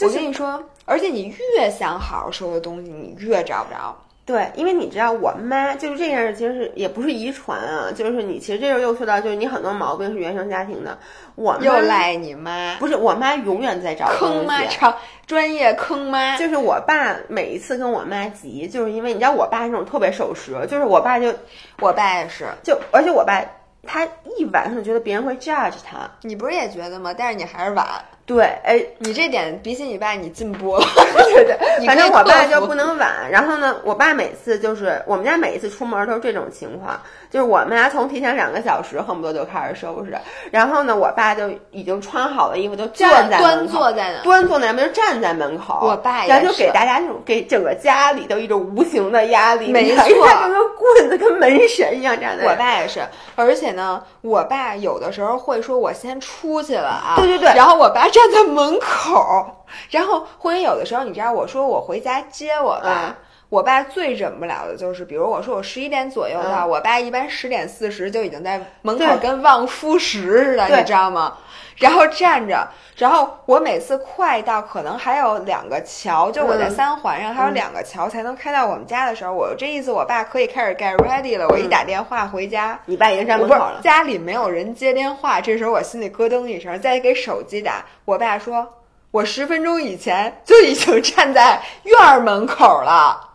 我跟你说，而且你越想好好收的东西，你越找不着。对，因为你知道，我妈就是这件事，其实是也不是遗传啊，就是你其实这时候又说到，就是你很多毛病是原生家庭的。我妈又赖你妈，不是我妈永远在找坑妈，东西。超专业坑妈。就是我爸每一次跟我妈急，就是因为你知道我爸是那种特别守时，就是我爸就我爸也是，就而且我爸他一晚上觉得别人会 judge 他，你不是也觉得吗？但是你还是晚，对，哎，你这点比起你爸你进步了。对对，反正我爸就不能晚。然后呢，我爸每次就是我们家每一次出门都是这种情况，就是我们家从提前两个小时恨不得就开始收拾，然后呢，我爸就已经穿好了衣服，就站在端坐在那，端坐在那边就站在门口，我爸也然后就给大家那种给整个家里都一种无形的压力，没错 他跟棍子跟门神一样站在那我。爸也是，而且呢，我爸有的时候会说：“我先出去了啊。”对对对然后我爸站在门口，然后或者有的时候，你知道，我说我回家接我爸。嗯我爸最忍不了的就是，比如我说我十一点左右到，我爸一般十点四十就已经在门口跟望夫石似的，你知道吗？然后站着，然后我每次快到可能还有两个桥，就我在嗯。三环上还有两个桥才能开到我们家的时候，我这意思我爸可以开始 get ready 了。我一打电话回家，你爸已经站门口了，家里没有人接电话，这时候我心里咯噔一声，再给手机打，我爸说，我十分钟以前就已经站在院儿门口了。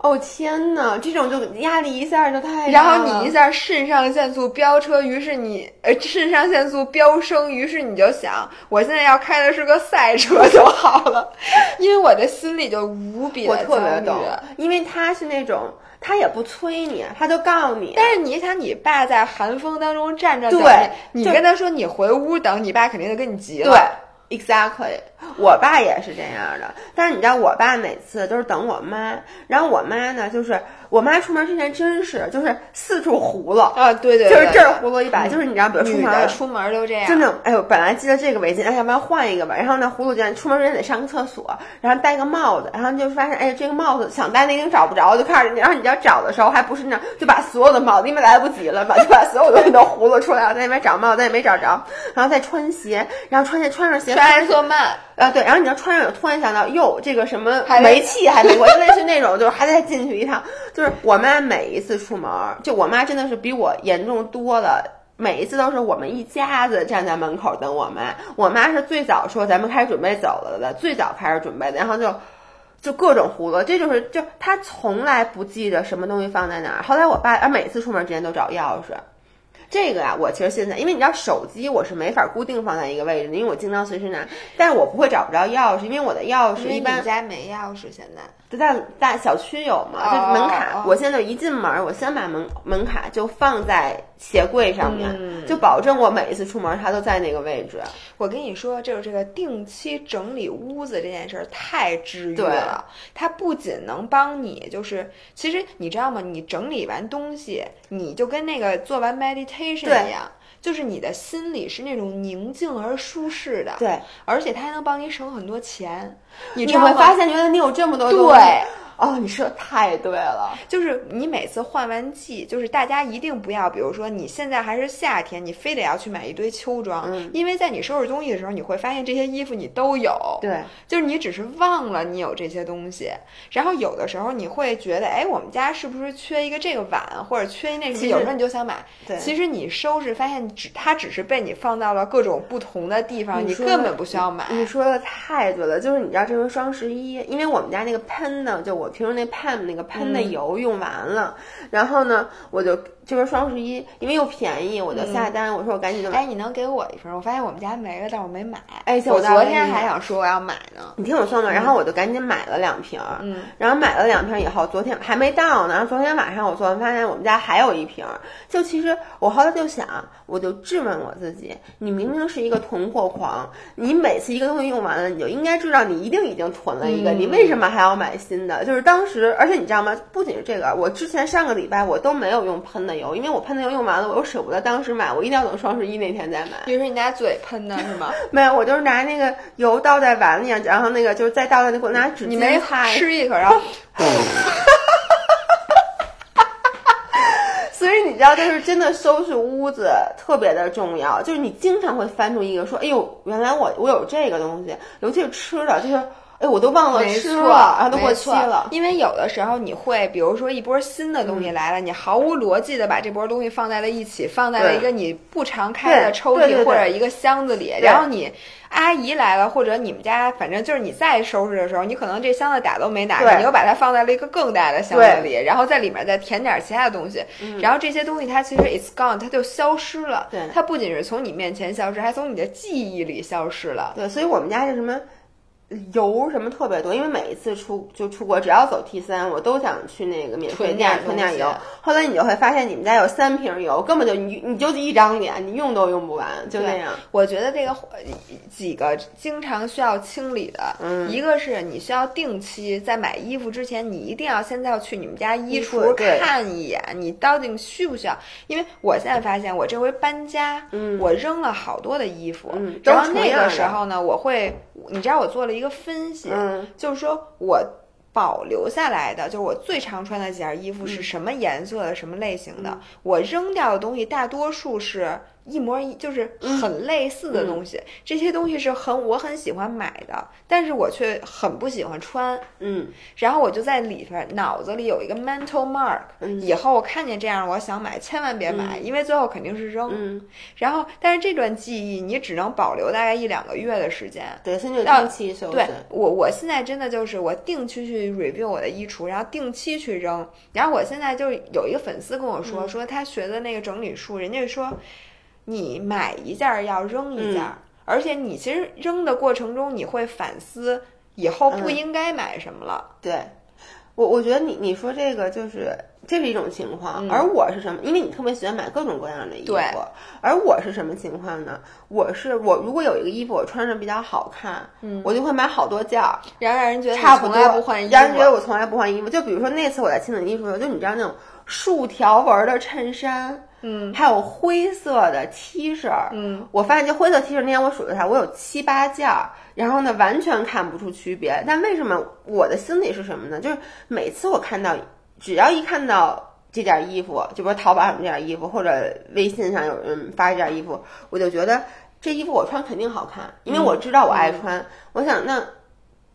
哦天哪，这种就压力一下就太然后你一下肾上腺素飙车，于是你呃肾上腺素飙升，于是你就想，我现在要开的是个赛车就好了，因为我的心里就无比的我特别焦懂虑。，因为他是那种他也不催你，他就告诉你，但是你想，你爸在寒风当中站着等对你，你跟他说你回屋等，你爸肯定就跟你急了。对，exactly，我爸也是这样的。但是你知道，我爸每次都是等我妈，然后我妈呢，就是我妈出门之前真是就是四处胡了，啊，对对，对就是这儿胡了一把，就是你知道，比如出门出门都这样，真的，哎呦，本来系着这个围巾，哎，要不然换一个吧。然后呢，葫芦姐出门之前得上个厕所，然后戴个帽子，然后就发现，哎，这个帽子想戴那顶找不着，就开始，然后你要找的时候还不是那样，就把所有的帽子，因为来不及了嘛，就把所有东西都葫芦出来了，在那边找帽子，也没找着，然后再穿鞋，然后穿鞋穿上鞋，穿还特慢，啊，对，然后你要穿上，有突然想到，哟，这个什么煤气还没过，就类似那种，就是还得再进去一趟。就是我妈每一次出门，就我妈真的是比我严重多了。每一次都是我们一家子站在门口等我妈，我妈是最早说咱们开始准备走了的，最早开始准备的，然后就就各种胡乱，这就是就她从来不记着什么东西放在哪儿。后来我爸啊每次出门之前都找钥匙，这个呀，我其实现在，因为你知道手机我是没法固定放在一个位置的，因为我经常随时拿，但是我不会找不着钥匙，因为我的钥匙一般你一般家没钥匙，现在就在大小区有嘛，就哦门卡。哦我现在就一进门，我先把门门卡就放在鞋柜上面，嗯就保证我每一次出门它都在那个位置。我跟你说，就是这个定期整理屋子这件事儿太治愈了。它不仅能帮你，就是其实你知道吗？你整理完东西，你就跟那个做完 meditation 对一样，就是你的心里是那种宁静而舒适的。对，而且它还能帮你省很多钱。你你？会发现，原来你有这么多东西。对。哦，你说的太对了。就是你每次换完季，就是大家一定不要，比如说你现在还是夏天，你非得要去买一堆秋装，嗯因为在你收拾东西的时候，你会发现这些衣服你都有，对，就是你只是忘了你有这些东西，然后有的时候你会觉得，哎，我们家是不是缺一个这个碗，或者缺一那什么？有时候你就想买，对其实你收拾发现只它只是被你放到了各种不同的地方，你你根本不需要买。你说的太对了，就是你知道这回双十一，因为我们家那个喷呢，就我我平时那 Pam 那个喷的油用完了，然后呢，我就就是双十一，因为又便宜，我就下单，我说我赶紧就买。哎，你能给我一份？我发现我们家没了，但我没买。哎，我昨天还想说我要买呢。你听我说嘛，然后我就赶紧买了两瓶，嗯，然后买了两瓶以后，昨天还没到呢，然后昨天晚上我做完发现我们家还有一瓶，就其实我后来就想，我就质问我自己，你明明是一个囤货狂，你每次一个东西用完了，你就应该知道你一定已经囤了一个，你为什么还要买新的？就是当时，而且你知道吗？不仅是这个，我之前上个礼拜我都没有用喷的油，因为我喷的油用完了，我又舍不得当时买，我一定要等双十一那天再买。比如说你拿嘴喷的是吗？没有，我就是拿那个油倒在碗里，然后那个就是再倒在那给我拿纸巾你没擦。吃一口，然后。所以你知道，就是真的收拾屋子特别的重要。就是你经常会翻出一个说：“哎呦，原来我我有这个东西。”尤其是吃的，就是哎，我都忘了吃了，然后都过期了。因为有的时候你会，比如说一波新的东西来了，你毫无逻辑的把这波东西放在了一起，放在了一个你不常开的抽屉或者一个箱子里，然后你。阿姨来了，或者你们家，反正就是你再收拾的时候，你可能这箱子打都没打，你又把它放在了一个更大的箱子里，然后在里面再填点其他的东西，然后这些东西它其实 it's gone，它就消失了。对，它不仅是从你面前消失，还从你的记忆里消失了。对，所以我们家是什么？油什么特别多，因为每一次出就出国，只要走 T 三，我都想去那个免税店囤点油。后来你就会发现，你们家有三瓶油，根本就你你就一张脸，你用都用不完，就那样。我觉得这个几个经常需要清理的，一个是你需要定期在买衣服之前，你一定要现在要去你们家衣橱看一眼，你到底需不需要？因为我现在发现，我这回搬家，我扔了好多的衣服，然后那个时候呢，我会，你知道我做了一。一个分析，就是说我保留下来的，就是我最常穿的几件衣服是什么颜色的、什么类型的。我扔掉的东西大多数是。一模一就是很类似的东西，这些东西是很我很喜欢买的，但是我却很不喜欢穿。嗯，然后我就在里边脑子里有一个 mental mark，以后我看见这样我想买，千万别买，因为最后肯定是扔。嗯，然后但是这段记忆你只能保留大概一两个月的时间。对，现在定期收拾。对，我我现在真的就是我定期去 review 我的衣橱，然后定期去扔。然后我现在就有一个粉丝跟我说，说他学的那个整理术，人家说。你买一件要扔一件，而且你其实扔的过程中，你会反思以后不应该买什么了。对，我我觉得你你说这个就是这是一种情况，而我是什么？因为你特别喜欢买各种各样的衣服，而我是什么情况呢？我是我如果有一个衣服我穿着比较好看，嗯，我就会买好多件儿，然后让人觉得差不多不换衣服，让人觉得我从来不换衣服。就比如说那次我在青岛衣服，就你知道那种竖条纹的衬衫。嗯，还有灰色的 T 恤，嗯，我发现这灰色 T 恤那天我数了一下，我有七八件儿，然后呢完全看不出区别。但为什么我的心理是什么呢？就是每次我看到，只要一看到这件衣服，就比如淘宝上这件衣服，或者微信上有人发这件衣服，我就觉得这衣服我穿肯定好看，因为我知道我爱穿。我想那。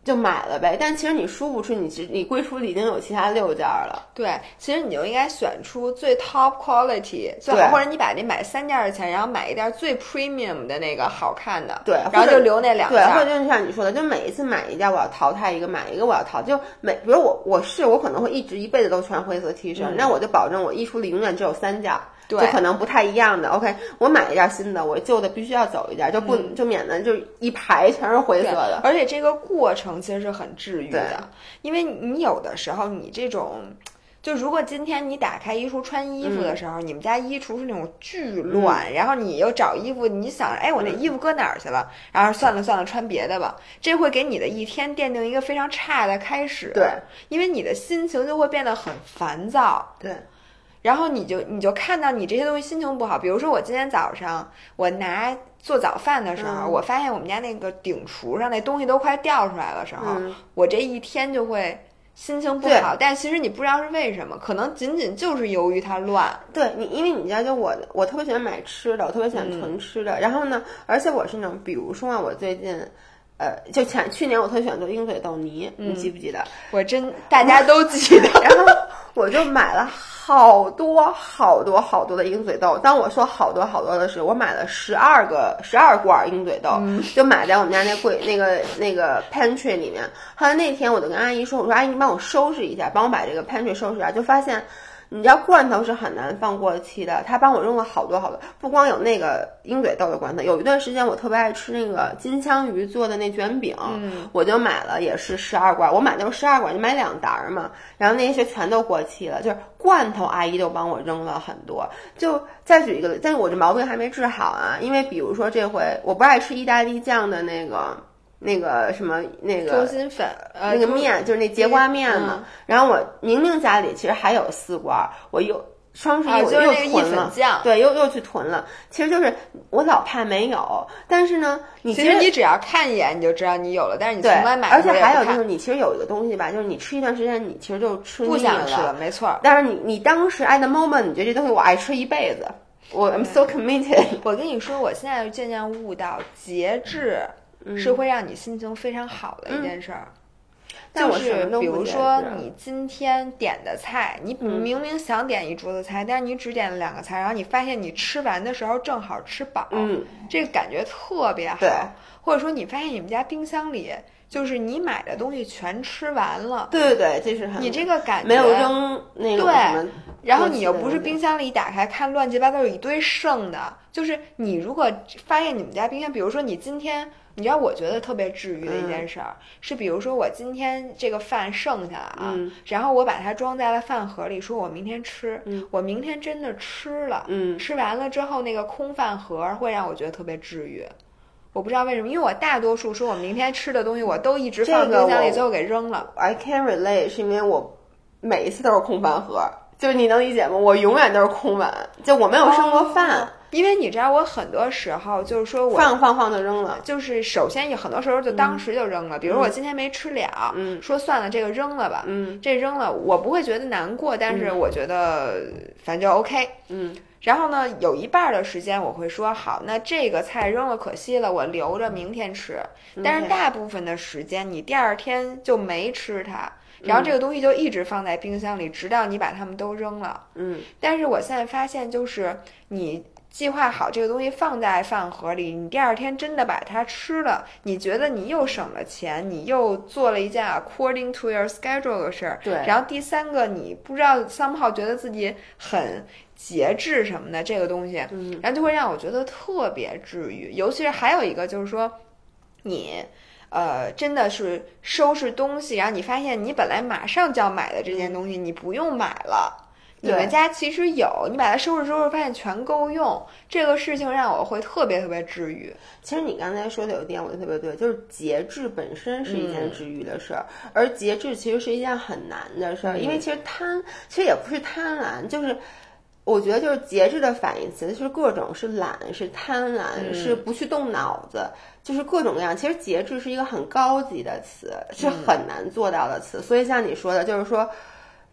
就买了呗，但其实你输不出，你其实你归属里已经有其他六件了。对，其实你就应该选出最 top quality 最好，或者你把那买三件的钱，然后买一件最 premium 的那个好看的，对，然后就留那两件。对，或者就像你说的，就每一次买一件我要淘汰一个，买一个我要淘，就每比如我我是我可能会一直一辈子都穿灰色 T 恤，那我就保证我衣橱里永远只有三件。就可能不太一样的，OK，我买一件新的，我旧的必须要走一件，就不就免得就一排全是灰色的。而且这个过程其实是很治愈的，因为你有的时候你这种，就如果今天你打开衣橱穿衣服的时候，你们家衣橱是那种巨乱，然后你又找衣服，你想，哎，我那衣服搁哪儿去了？然后算了算了，穿别的吧。这会给你的一天奠定一个非常差的开始，对，因为你的心情就会变得很烦躁，对。然后你就你就看到你这些东西心情不好，比如说我今天早上我拿做早饭的时候，我发现我们家那个顶橱上那东西都快掉出来的时候，我这一天就会心情不好。但其实你不知道是为什么，可能仅仅就是由于它乱。对你，因为你知道，就我我特别喜欢买吃的，我特别喜欢囤吃的。然后呢，而且我是那种，比如说啊我最近，呃，就前去年我特别喜欢做鹰嘴豆泥，你记不记得？我真大家都记得。然后。我就买了好多好多好多的鹰嘴豆。当我说好多好多的时候，我买了十二个十二罐鹰嘴豆，就买在我们家那柜那个那个 pantry 里面。后来那天我就跟阿姨说：“我说阿姨，你帮我收拾一下，帮我把这个 pantry 收拾一下。”就发现。你知道罐头是很难放过期的，他帮我扔了好多好多，不光有那个鹰嘴豆的罐头，有一段时间我特别爱吃那个金枪鱼做的那卷饼，我就买了也是十二罐，我买的是十二罐，就买两袋儿嘛，然后那些全都过期了，就是罐头阿姨都帮我扔了很多。就再举一个，但是我这毛病还没治好啊，因为比如说这回我不爱吃意大利酱的那个。那个什么那个中心粉，那个面就是那节瓜面嘛。然后我明明家里其实还有四罐，我又双十一我又囤了，对，又又去囤了。其实就是我老怕没有，但是呢，你其实你只要看一眼你就知道你有了，但是你从来买而且还有就是你其实有一个东西吧，就是你吃一段时间你其实就吃不想吃了，没错。但是你你当时 at the moment 你觉得这东西我爱吃一辈子，我 I'm so committed。我跟你说，我现在渐渐悟到节制。是会让你心情非常好的一件事儿，就是比如说你今天点的菜，你明明想点一桌子菜，但是你只点了两个菜，然后你发现你吃完的时候正好吃饱，这个感觉特别好。或者说你发现你们家冰箱里就是你买的东西全吃完了，对对对，这是很你这个感觉没有扔那个对，然后你又不是冰箱里打开看乱七八糟有一堆剩的，就是你如果发现你们家冰箱，比如说你今天。你知道我觉得特别治愈的一件事儿，是比如说我今天这个饭剩下了啊，然后我把它装在了饭盒里，说我明天吃，我明天真的吃了，吃完了之后那个空饭盒会让我觉得特别治愈。我不知道为什么，因为我大多数说我明天吃的东西我都一直放冰箱里，最后给扔了。I can relate，是因为我每一次都是空饭盒，就是你能理解吗？我永远都是空碗，就我没有剩过饭。因为你知道，我很多时候就是说我放放放就扔了，就是首先有很多时候就当时就扔了。比如我今天没吃了，说算了，这个扔了吧。嗯，这扔了，我不会觉得难过，但是我觉得反正就 OK。嗯，然后呢，有一半的时间我会说好，那这个菜扔了可惜了，我留着明天吃。但是大部分的时间你第二天就没吃它，然后这个东西就一直放在冰箱里，直到你把它们都扔了。嗯，但是我现在发现就是你。计划好这个东西放在饭盒里，你第二天真的把它吃了，你觉得你又省了钱，你又做了一件 according to your schedule 的事儿。对。然后第三个，你不知道 somehow 觉得自己很节制什么的这个东西，嗯，然后就会让我觉得特别治愈。尤其是还有一个就是说，你，呃，真的是收拾东西，然后你发现你本来马上就要买的这件东西，你不用买了。你们家其实有，你把它收拾收拾，发现全够用。这个事情让我会特别特别治愈。其实你刚才说的有一点，我觉得特别对，就是节制本身是一件治愈的事儿，而节制其实是一件很难的事儿。因为其实贪，其实也不是贪婪，就是我觉得就是节制的反义词是各种是懒，是贪婪，是不去动脑子，就是各种各样。其实节制是一个很高级的词，是很难做到的词。所以像你说的，就是说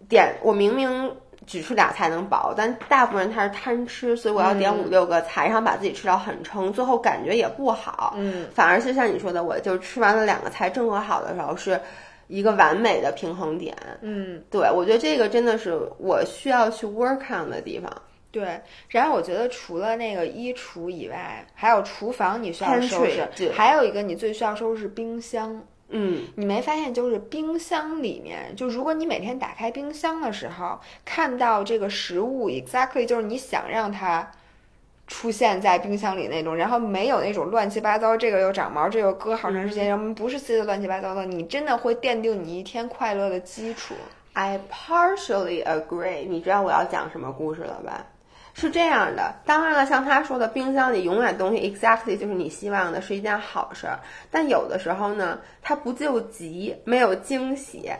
点我明明。只吃俩菜能饱，但大部分人他是贪吃，所以我要点五六个菜，然后把自己吃到很撑，最后感觉也不好。嗯，反而是像你说的，我就吃完了两个菜正和好的时候，是一个完美的平衡点。嗯，对，我觉得这个真的是我需要去 work on 的地方。对，然后我觉得除了那个衣橱以外，还有厨房你需要收拾，还有一个你最需要收拾冰箱。嗯，你没发现就是冰箱里面，就如果你每天打开冰箱的时候，看到这个食物 exactly 就是你想让它出现在冰箱里那种，然后没有那种乱七八糟，这个又长毛，这个搁好长时间，然后不是塞的乱七八糟的，你真的会奠定你一天快乐的基础。I partially agree。你知道我要讲什么故事了吧？是这样的，当然了，像他说的，冰箱里永远东西 exactly 就是你希望的，是一件好事儿。但有的时候呢，它不救急，没有惊喜。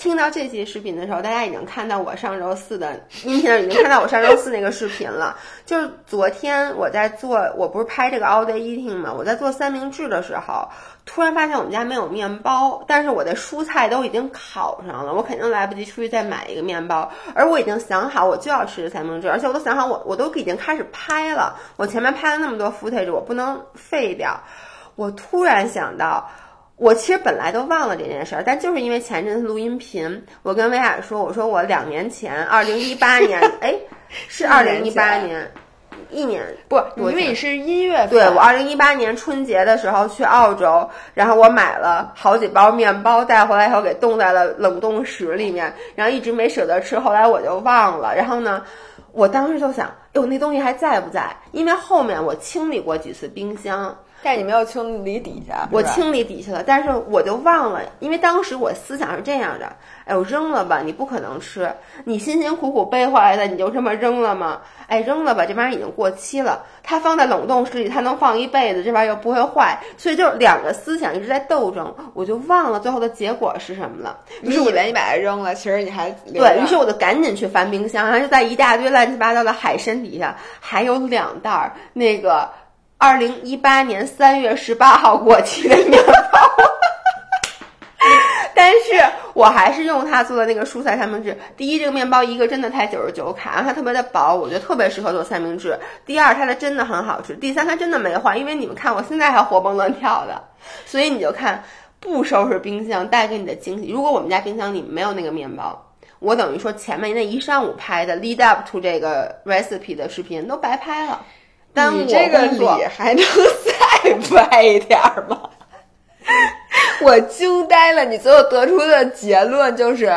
听到这期视频的时候，大家已经看到我上周四的音频已经看到我上周四那个视频了。就是昨天我在做，我不是拍这个 all day eating 吗？我在做三明治的时候，突然发现我们家没有面包，但是我的蔬菜都已经烤上了，我肯定来不及出去再买一个面包。而我已经想好我就要吃三明治，而且我都想好我我都已经开始拍了。我前面拍了那么多 footage，我不能废掉。我突然想到。我其实本来都忘了这件事儿，但就是因为前阵子录音频，我跟薇娅说，我说我两年前，二零一八年，哎，是二零一八年，一年不，因为你是一月份，对我二零一八年春节的时候去澳洲，然后我买了好几包面包带回来以后给冻在了冷冻室里面，然后一直没舍得吃，后来我就忘了。然后呢，我当时就想，哟，那东西还在不在？因为后面我清理过几次冰箱，但你没有清理底下，我清理底下了，但是我就忘了，因为当时我思想是这样的，哎，我扔了吧，你不可能吃，你辛辛苦苦背回来的，你就这么扔了吗？哎，扔了吧，这玩意儿已经过期了，它放在冷冻室里，它能放一辈子，这玩意儿又不会坏，所以就是两个思想一直在斗争，我就忘了最后的结果是什么了。于你是我以为你把它扔了，其实你还对于是，我就赶紧去翻冰箱，然后就在一大堆乱七八糟的海参底下，还有两袋儿那个二零一八年三月十八号过期的面包。但是我还是用它做的那个蔬菜三明治。第一，这个面包一个真的才九十九卡，它特别的薄，我觉得特别适合做三明治。第二，它的真的很好吃。第三，它真的没坏，因为你们看我现在还活蹦乱跳的，所以你就看不收拾冰箱带给你的惊喜。如果我们家冰箱里没有那个面包，我等于说前面那一上午拍的 lead up to 这个 recipe 的视频都白拍了，耽误我你这个理 还能再歪一点儿吗？我惊呆了！你最后得出的结论就是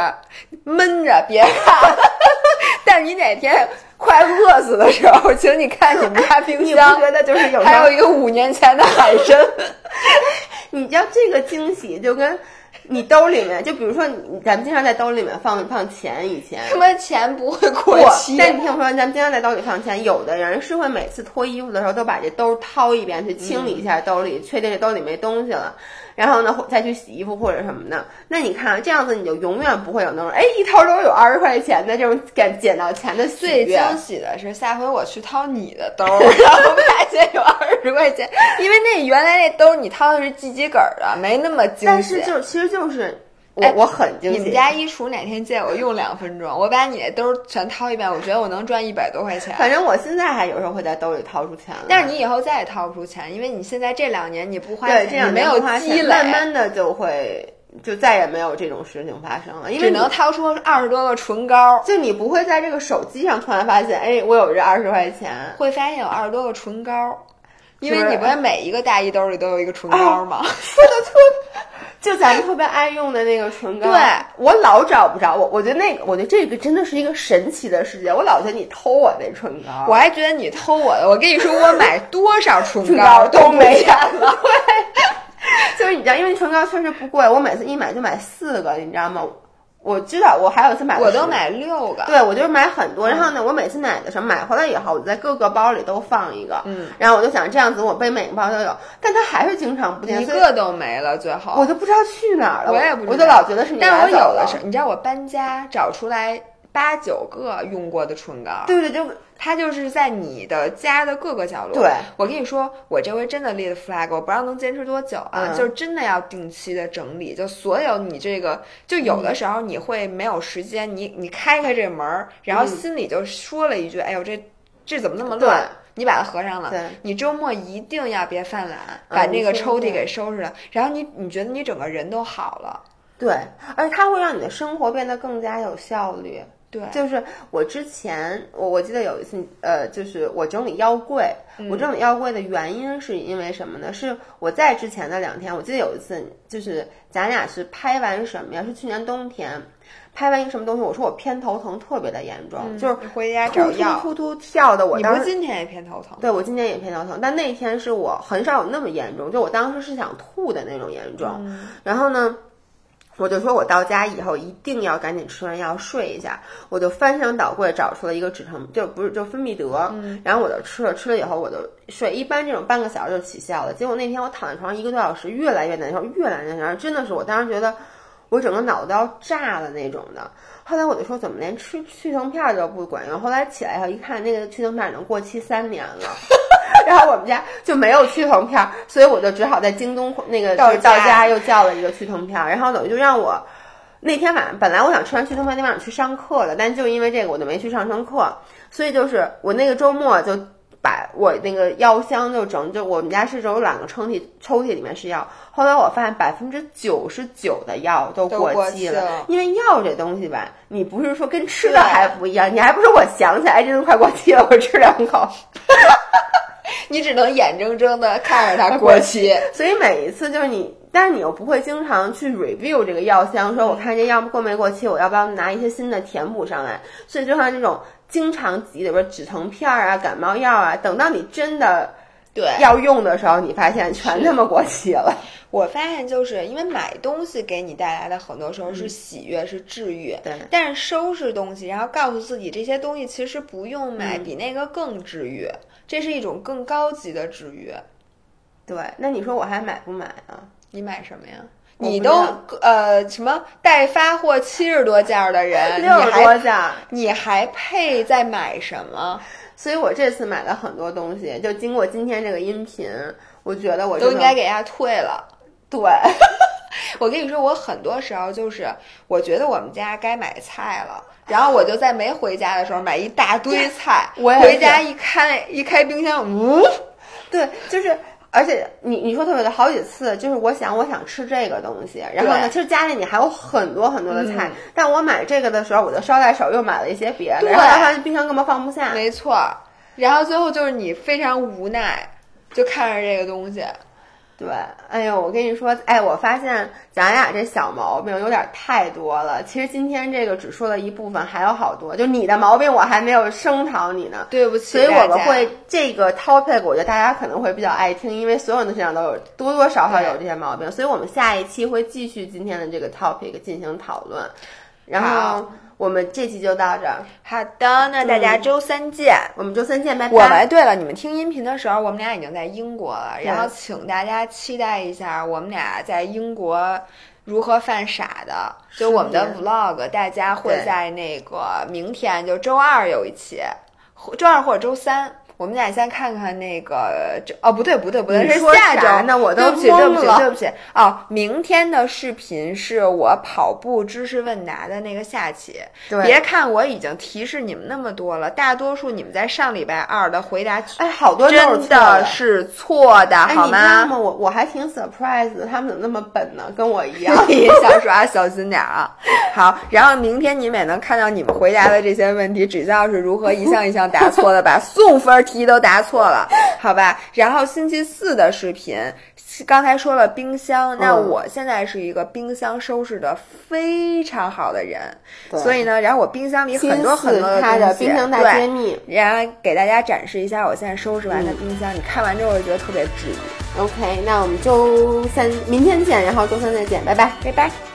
闷着别看，但是你哪天快饿死的时候，请你看你们家冰你箱不觉得就是有还有一个五年前的海参。你知道这个惊喜就跟你兜里面，就比如说咱们经常在兜里面放放钱，以前。什么钱不会过期，但你听我说，咱们经常在兜里放钱，有的人是会每次脱衣服的时候都把这兜掏一遍，去清理一下兜里，确定这兜里没东西了，然后呢再去洗衣服或者什么的。那你看这样子，你就永远不会有那种哎一掏兜有二十块钱的这种捡捡到钱的喜最悦。惊喜的是，下回我去掏你的兜儿，然后发现有二十块钱，因为那原来那兜儿你掏的是季季梗儿的，没那么惊喜。但是就其实就是我、哎我很惊喜。你们家衣橱哪天借我用两分钟，我把你的兜儿全掏一遍，我觉得我能赚一百多块钱。反正我现在还有时候会在兜里掏出钱来，但是你以后再也掏不出钱，因为你现在这两年你不花对钱，没有花钱积累，慢慢的就会就再也没有这种事情发生了，因为能掏出二十多个唇膏，就你不会在这个手机上突然发现，哎，我有这二十块钱。会发现有二十多个唇膏。因为你不是每一个大衣兜里都有一个唇膏吗？说的特，就咱们特别爱用的那个唇膏，对我老找不着。我我觉得那个，我觉得这个真的是一个神奇的世界。我老觉得你偷我那唇膏，我还觉得你偷我的，我跟你说，我买多少唇唇膏膏都没没见了。就是你知道，因为唇膏确实不贵，我每次一买就买四个，你知道吗？我知道，我还有一次买我都买六个，对，我就是买很多，然后呢，我每次买的时候买回来以后，我就在各个包里都放一个，嗯，然后我就想这样子，我背每个包都有，但它还是经常不见，一个都没了，最后。我就不知道去哪儿了，我也不知道。我就老觉得是你但我有的是，你知道我搬家找出来八九个用过的唇膏，对对，就它就是在你的家的各个角落。对，我跟你说，我这回真的立了 flag，我不知道能坚持多久啊，嗯就是真的要定期的整理，就所有你这个，就有的时候你会没有时间，你你开开这门儿，然后嗯心里就说了一句，哎呦这这怎么那么乱？你把它合上了对，你周末一定要别犯懒，嗯把那个抽屉给收拾了，然后你你觉得你整个人都好了。对，而且它会让你的生活变得更加有效率。对，就是我之前，我我记得有一次，呃，就是我整理腰柜，嗯我整理腰柜的原因是因为什么呢？是我在之前的两天，我记得有一次，就是咱俩是拍完什么呀？是去年冬天拍完一个什么东西？我说我偏头疼特别的严重，就是回家找药。突突跳的，我你当时不是今天也偏头疼？对我今天也偏头疼，但那天是我很少有那么严重，就我当时是想吐的那种严重。嗯然后呢，我就说我到家以后一定要赶紧吃完药睡一下，我就翻箱倒柜找出了一个止疼，就不是就芬必得，嗯然后我就吃了，吃了以后我就睡，一般这种半个小时就起效了。结果那天我躺在床上一个多小时，越来越难受，越来越难受，真的是我当时觉得我整个脑子都要炸了那种的。后来我就说怎么连吃去疼片都不管用？后来起来以后一看，那个去疼片已经过期三年了。然后我们家就没有去疼片儿，所以我就只好在京东那个到到家家又叫了一个去疼片儿，然后等于就让我那天晚上本来我想吃完去疼片那晚上去上课的，但就因为这个我就没去上上课，所以就是我那个周末就把我那个药箱就整，就我们家是有两个抽屉，抽屉里面是药。后来我发现百分之九十九的药都都过期期了因为药这东西吧，你不是说跟吃的还不一样，你还不是我想起来这东西快过期了，我吃两口。你只能眼睁睁的看着它过期。所以每一次就是你，但是你又不会经常去 review 这个药箱，说我看这药过没过期，我要不要拿一些新的填补上来？所以就像这种经常挤里边止疼片儿啊、感冒药啊，等到你真的对要用的时候，你发现全他妈过期了。我发现就是因为买东西给你带来的很多时候是喜悦，是治愈。对但是收拾东西，然后告诉自己这些东西其实不用买，比那个更治愈。这是一种更高级的治愈。对，那你说我还买不买啊？你买什么呀？你都呃什么待发货七十多件儿的人，六十多件儿，你还配再买什么？所以我这次买了很多东西，就经过今天这个音频，我觉得我都应该给人家退了。对。我跟你说，我很多时候就是，我觉得我们家该买菜了，然后我就在没回家的时候买一大堆菜，回家一开一开冰箱，呜，对，就是，而且你你说特别的好几次，就是我想我想吃这个东西，然后呢，其实家里你还有很多很多的菜，嗯但我买这个的时候，我就捎带手又买了一些别的，对然后发现冰箱根本放不下。没错。然后最后就是你非常无奈，就看着这个东西，对，哎呦，我跟你说，哎，我发现咱俩这小毛病有点太多了。其实今天这个只说了一部分，还有好多。就你的毛病，我还没有声讨你呢。对不起所以我们会这个 topic，我觉得大家可能会比较爱听，因为所有人的身上都有多多少少有这些毛病，所以我们下一期会继续今天的这个 topic 进行讨论。然后好我们这期就到这儿，好的，那大家周三见。我们周三见，拜拜。我们对了，你们听音频的时候，我们俩已经在英国了，然后请大家期待一下我们俩在英国如何犯傻的，就我们的 vlog，大家会在那个明天，就周二有一期，或周二或者周三。我们俩先看看那个这哦，不对不对不对，是下周。那我都对不起对不起对不起哦，明天的视频是我跑步知识问答的那个下期。对别看我已经提示你们那么多了，大多数你们在上礼拜二的回答哎，好多真错的是错的，哎，好吗？我我还挺 surprise 的，他们怎么那么笨呢？跟我一样。你小耍小心点儿啊！好，然后明天你们也能看到你们回答的这些问题，指教是如何一项一项答错的，把送分题都答错了，好吧？然后星期四的视频，刚才说了冰箱，那嗯我现在是一个冰箱收拾的非常好的人，对所以呢，然后我冰箱里很多很多的他的东西，冰箱大揭秘。然后给大家展示一下我现在收拾完的冰箱，你看完之后就觉得特别治愈。OK，那我们周三明天见，然后周三再见，拜拜。拜拜。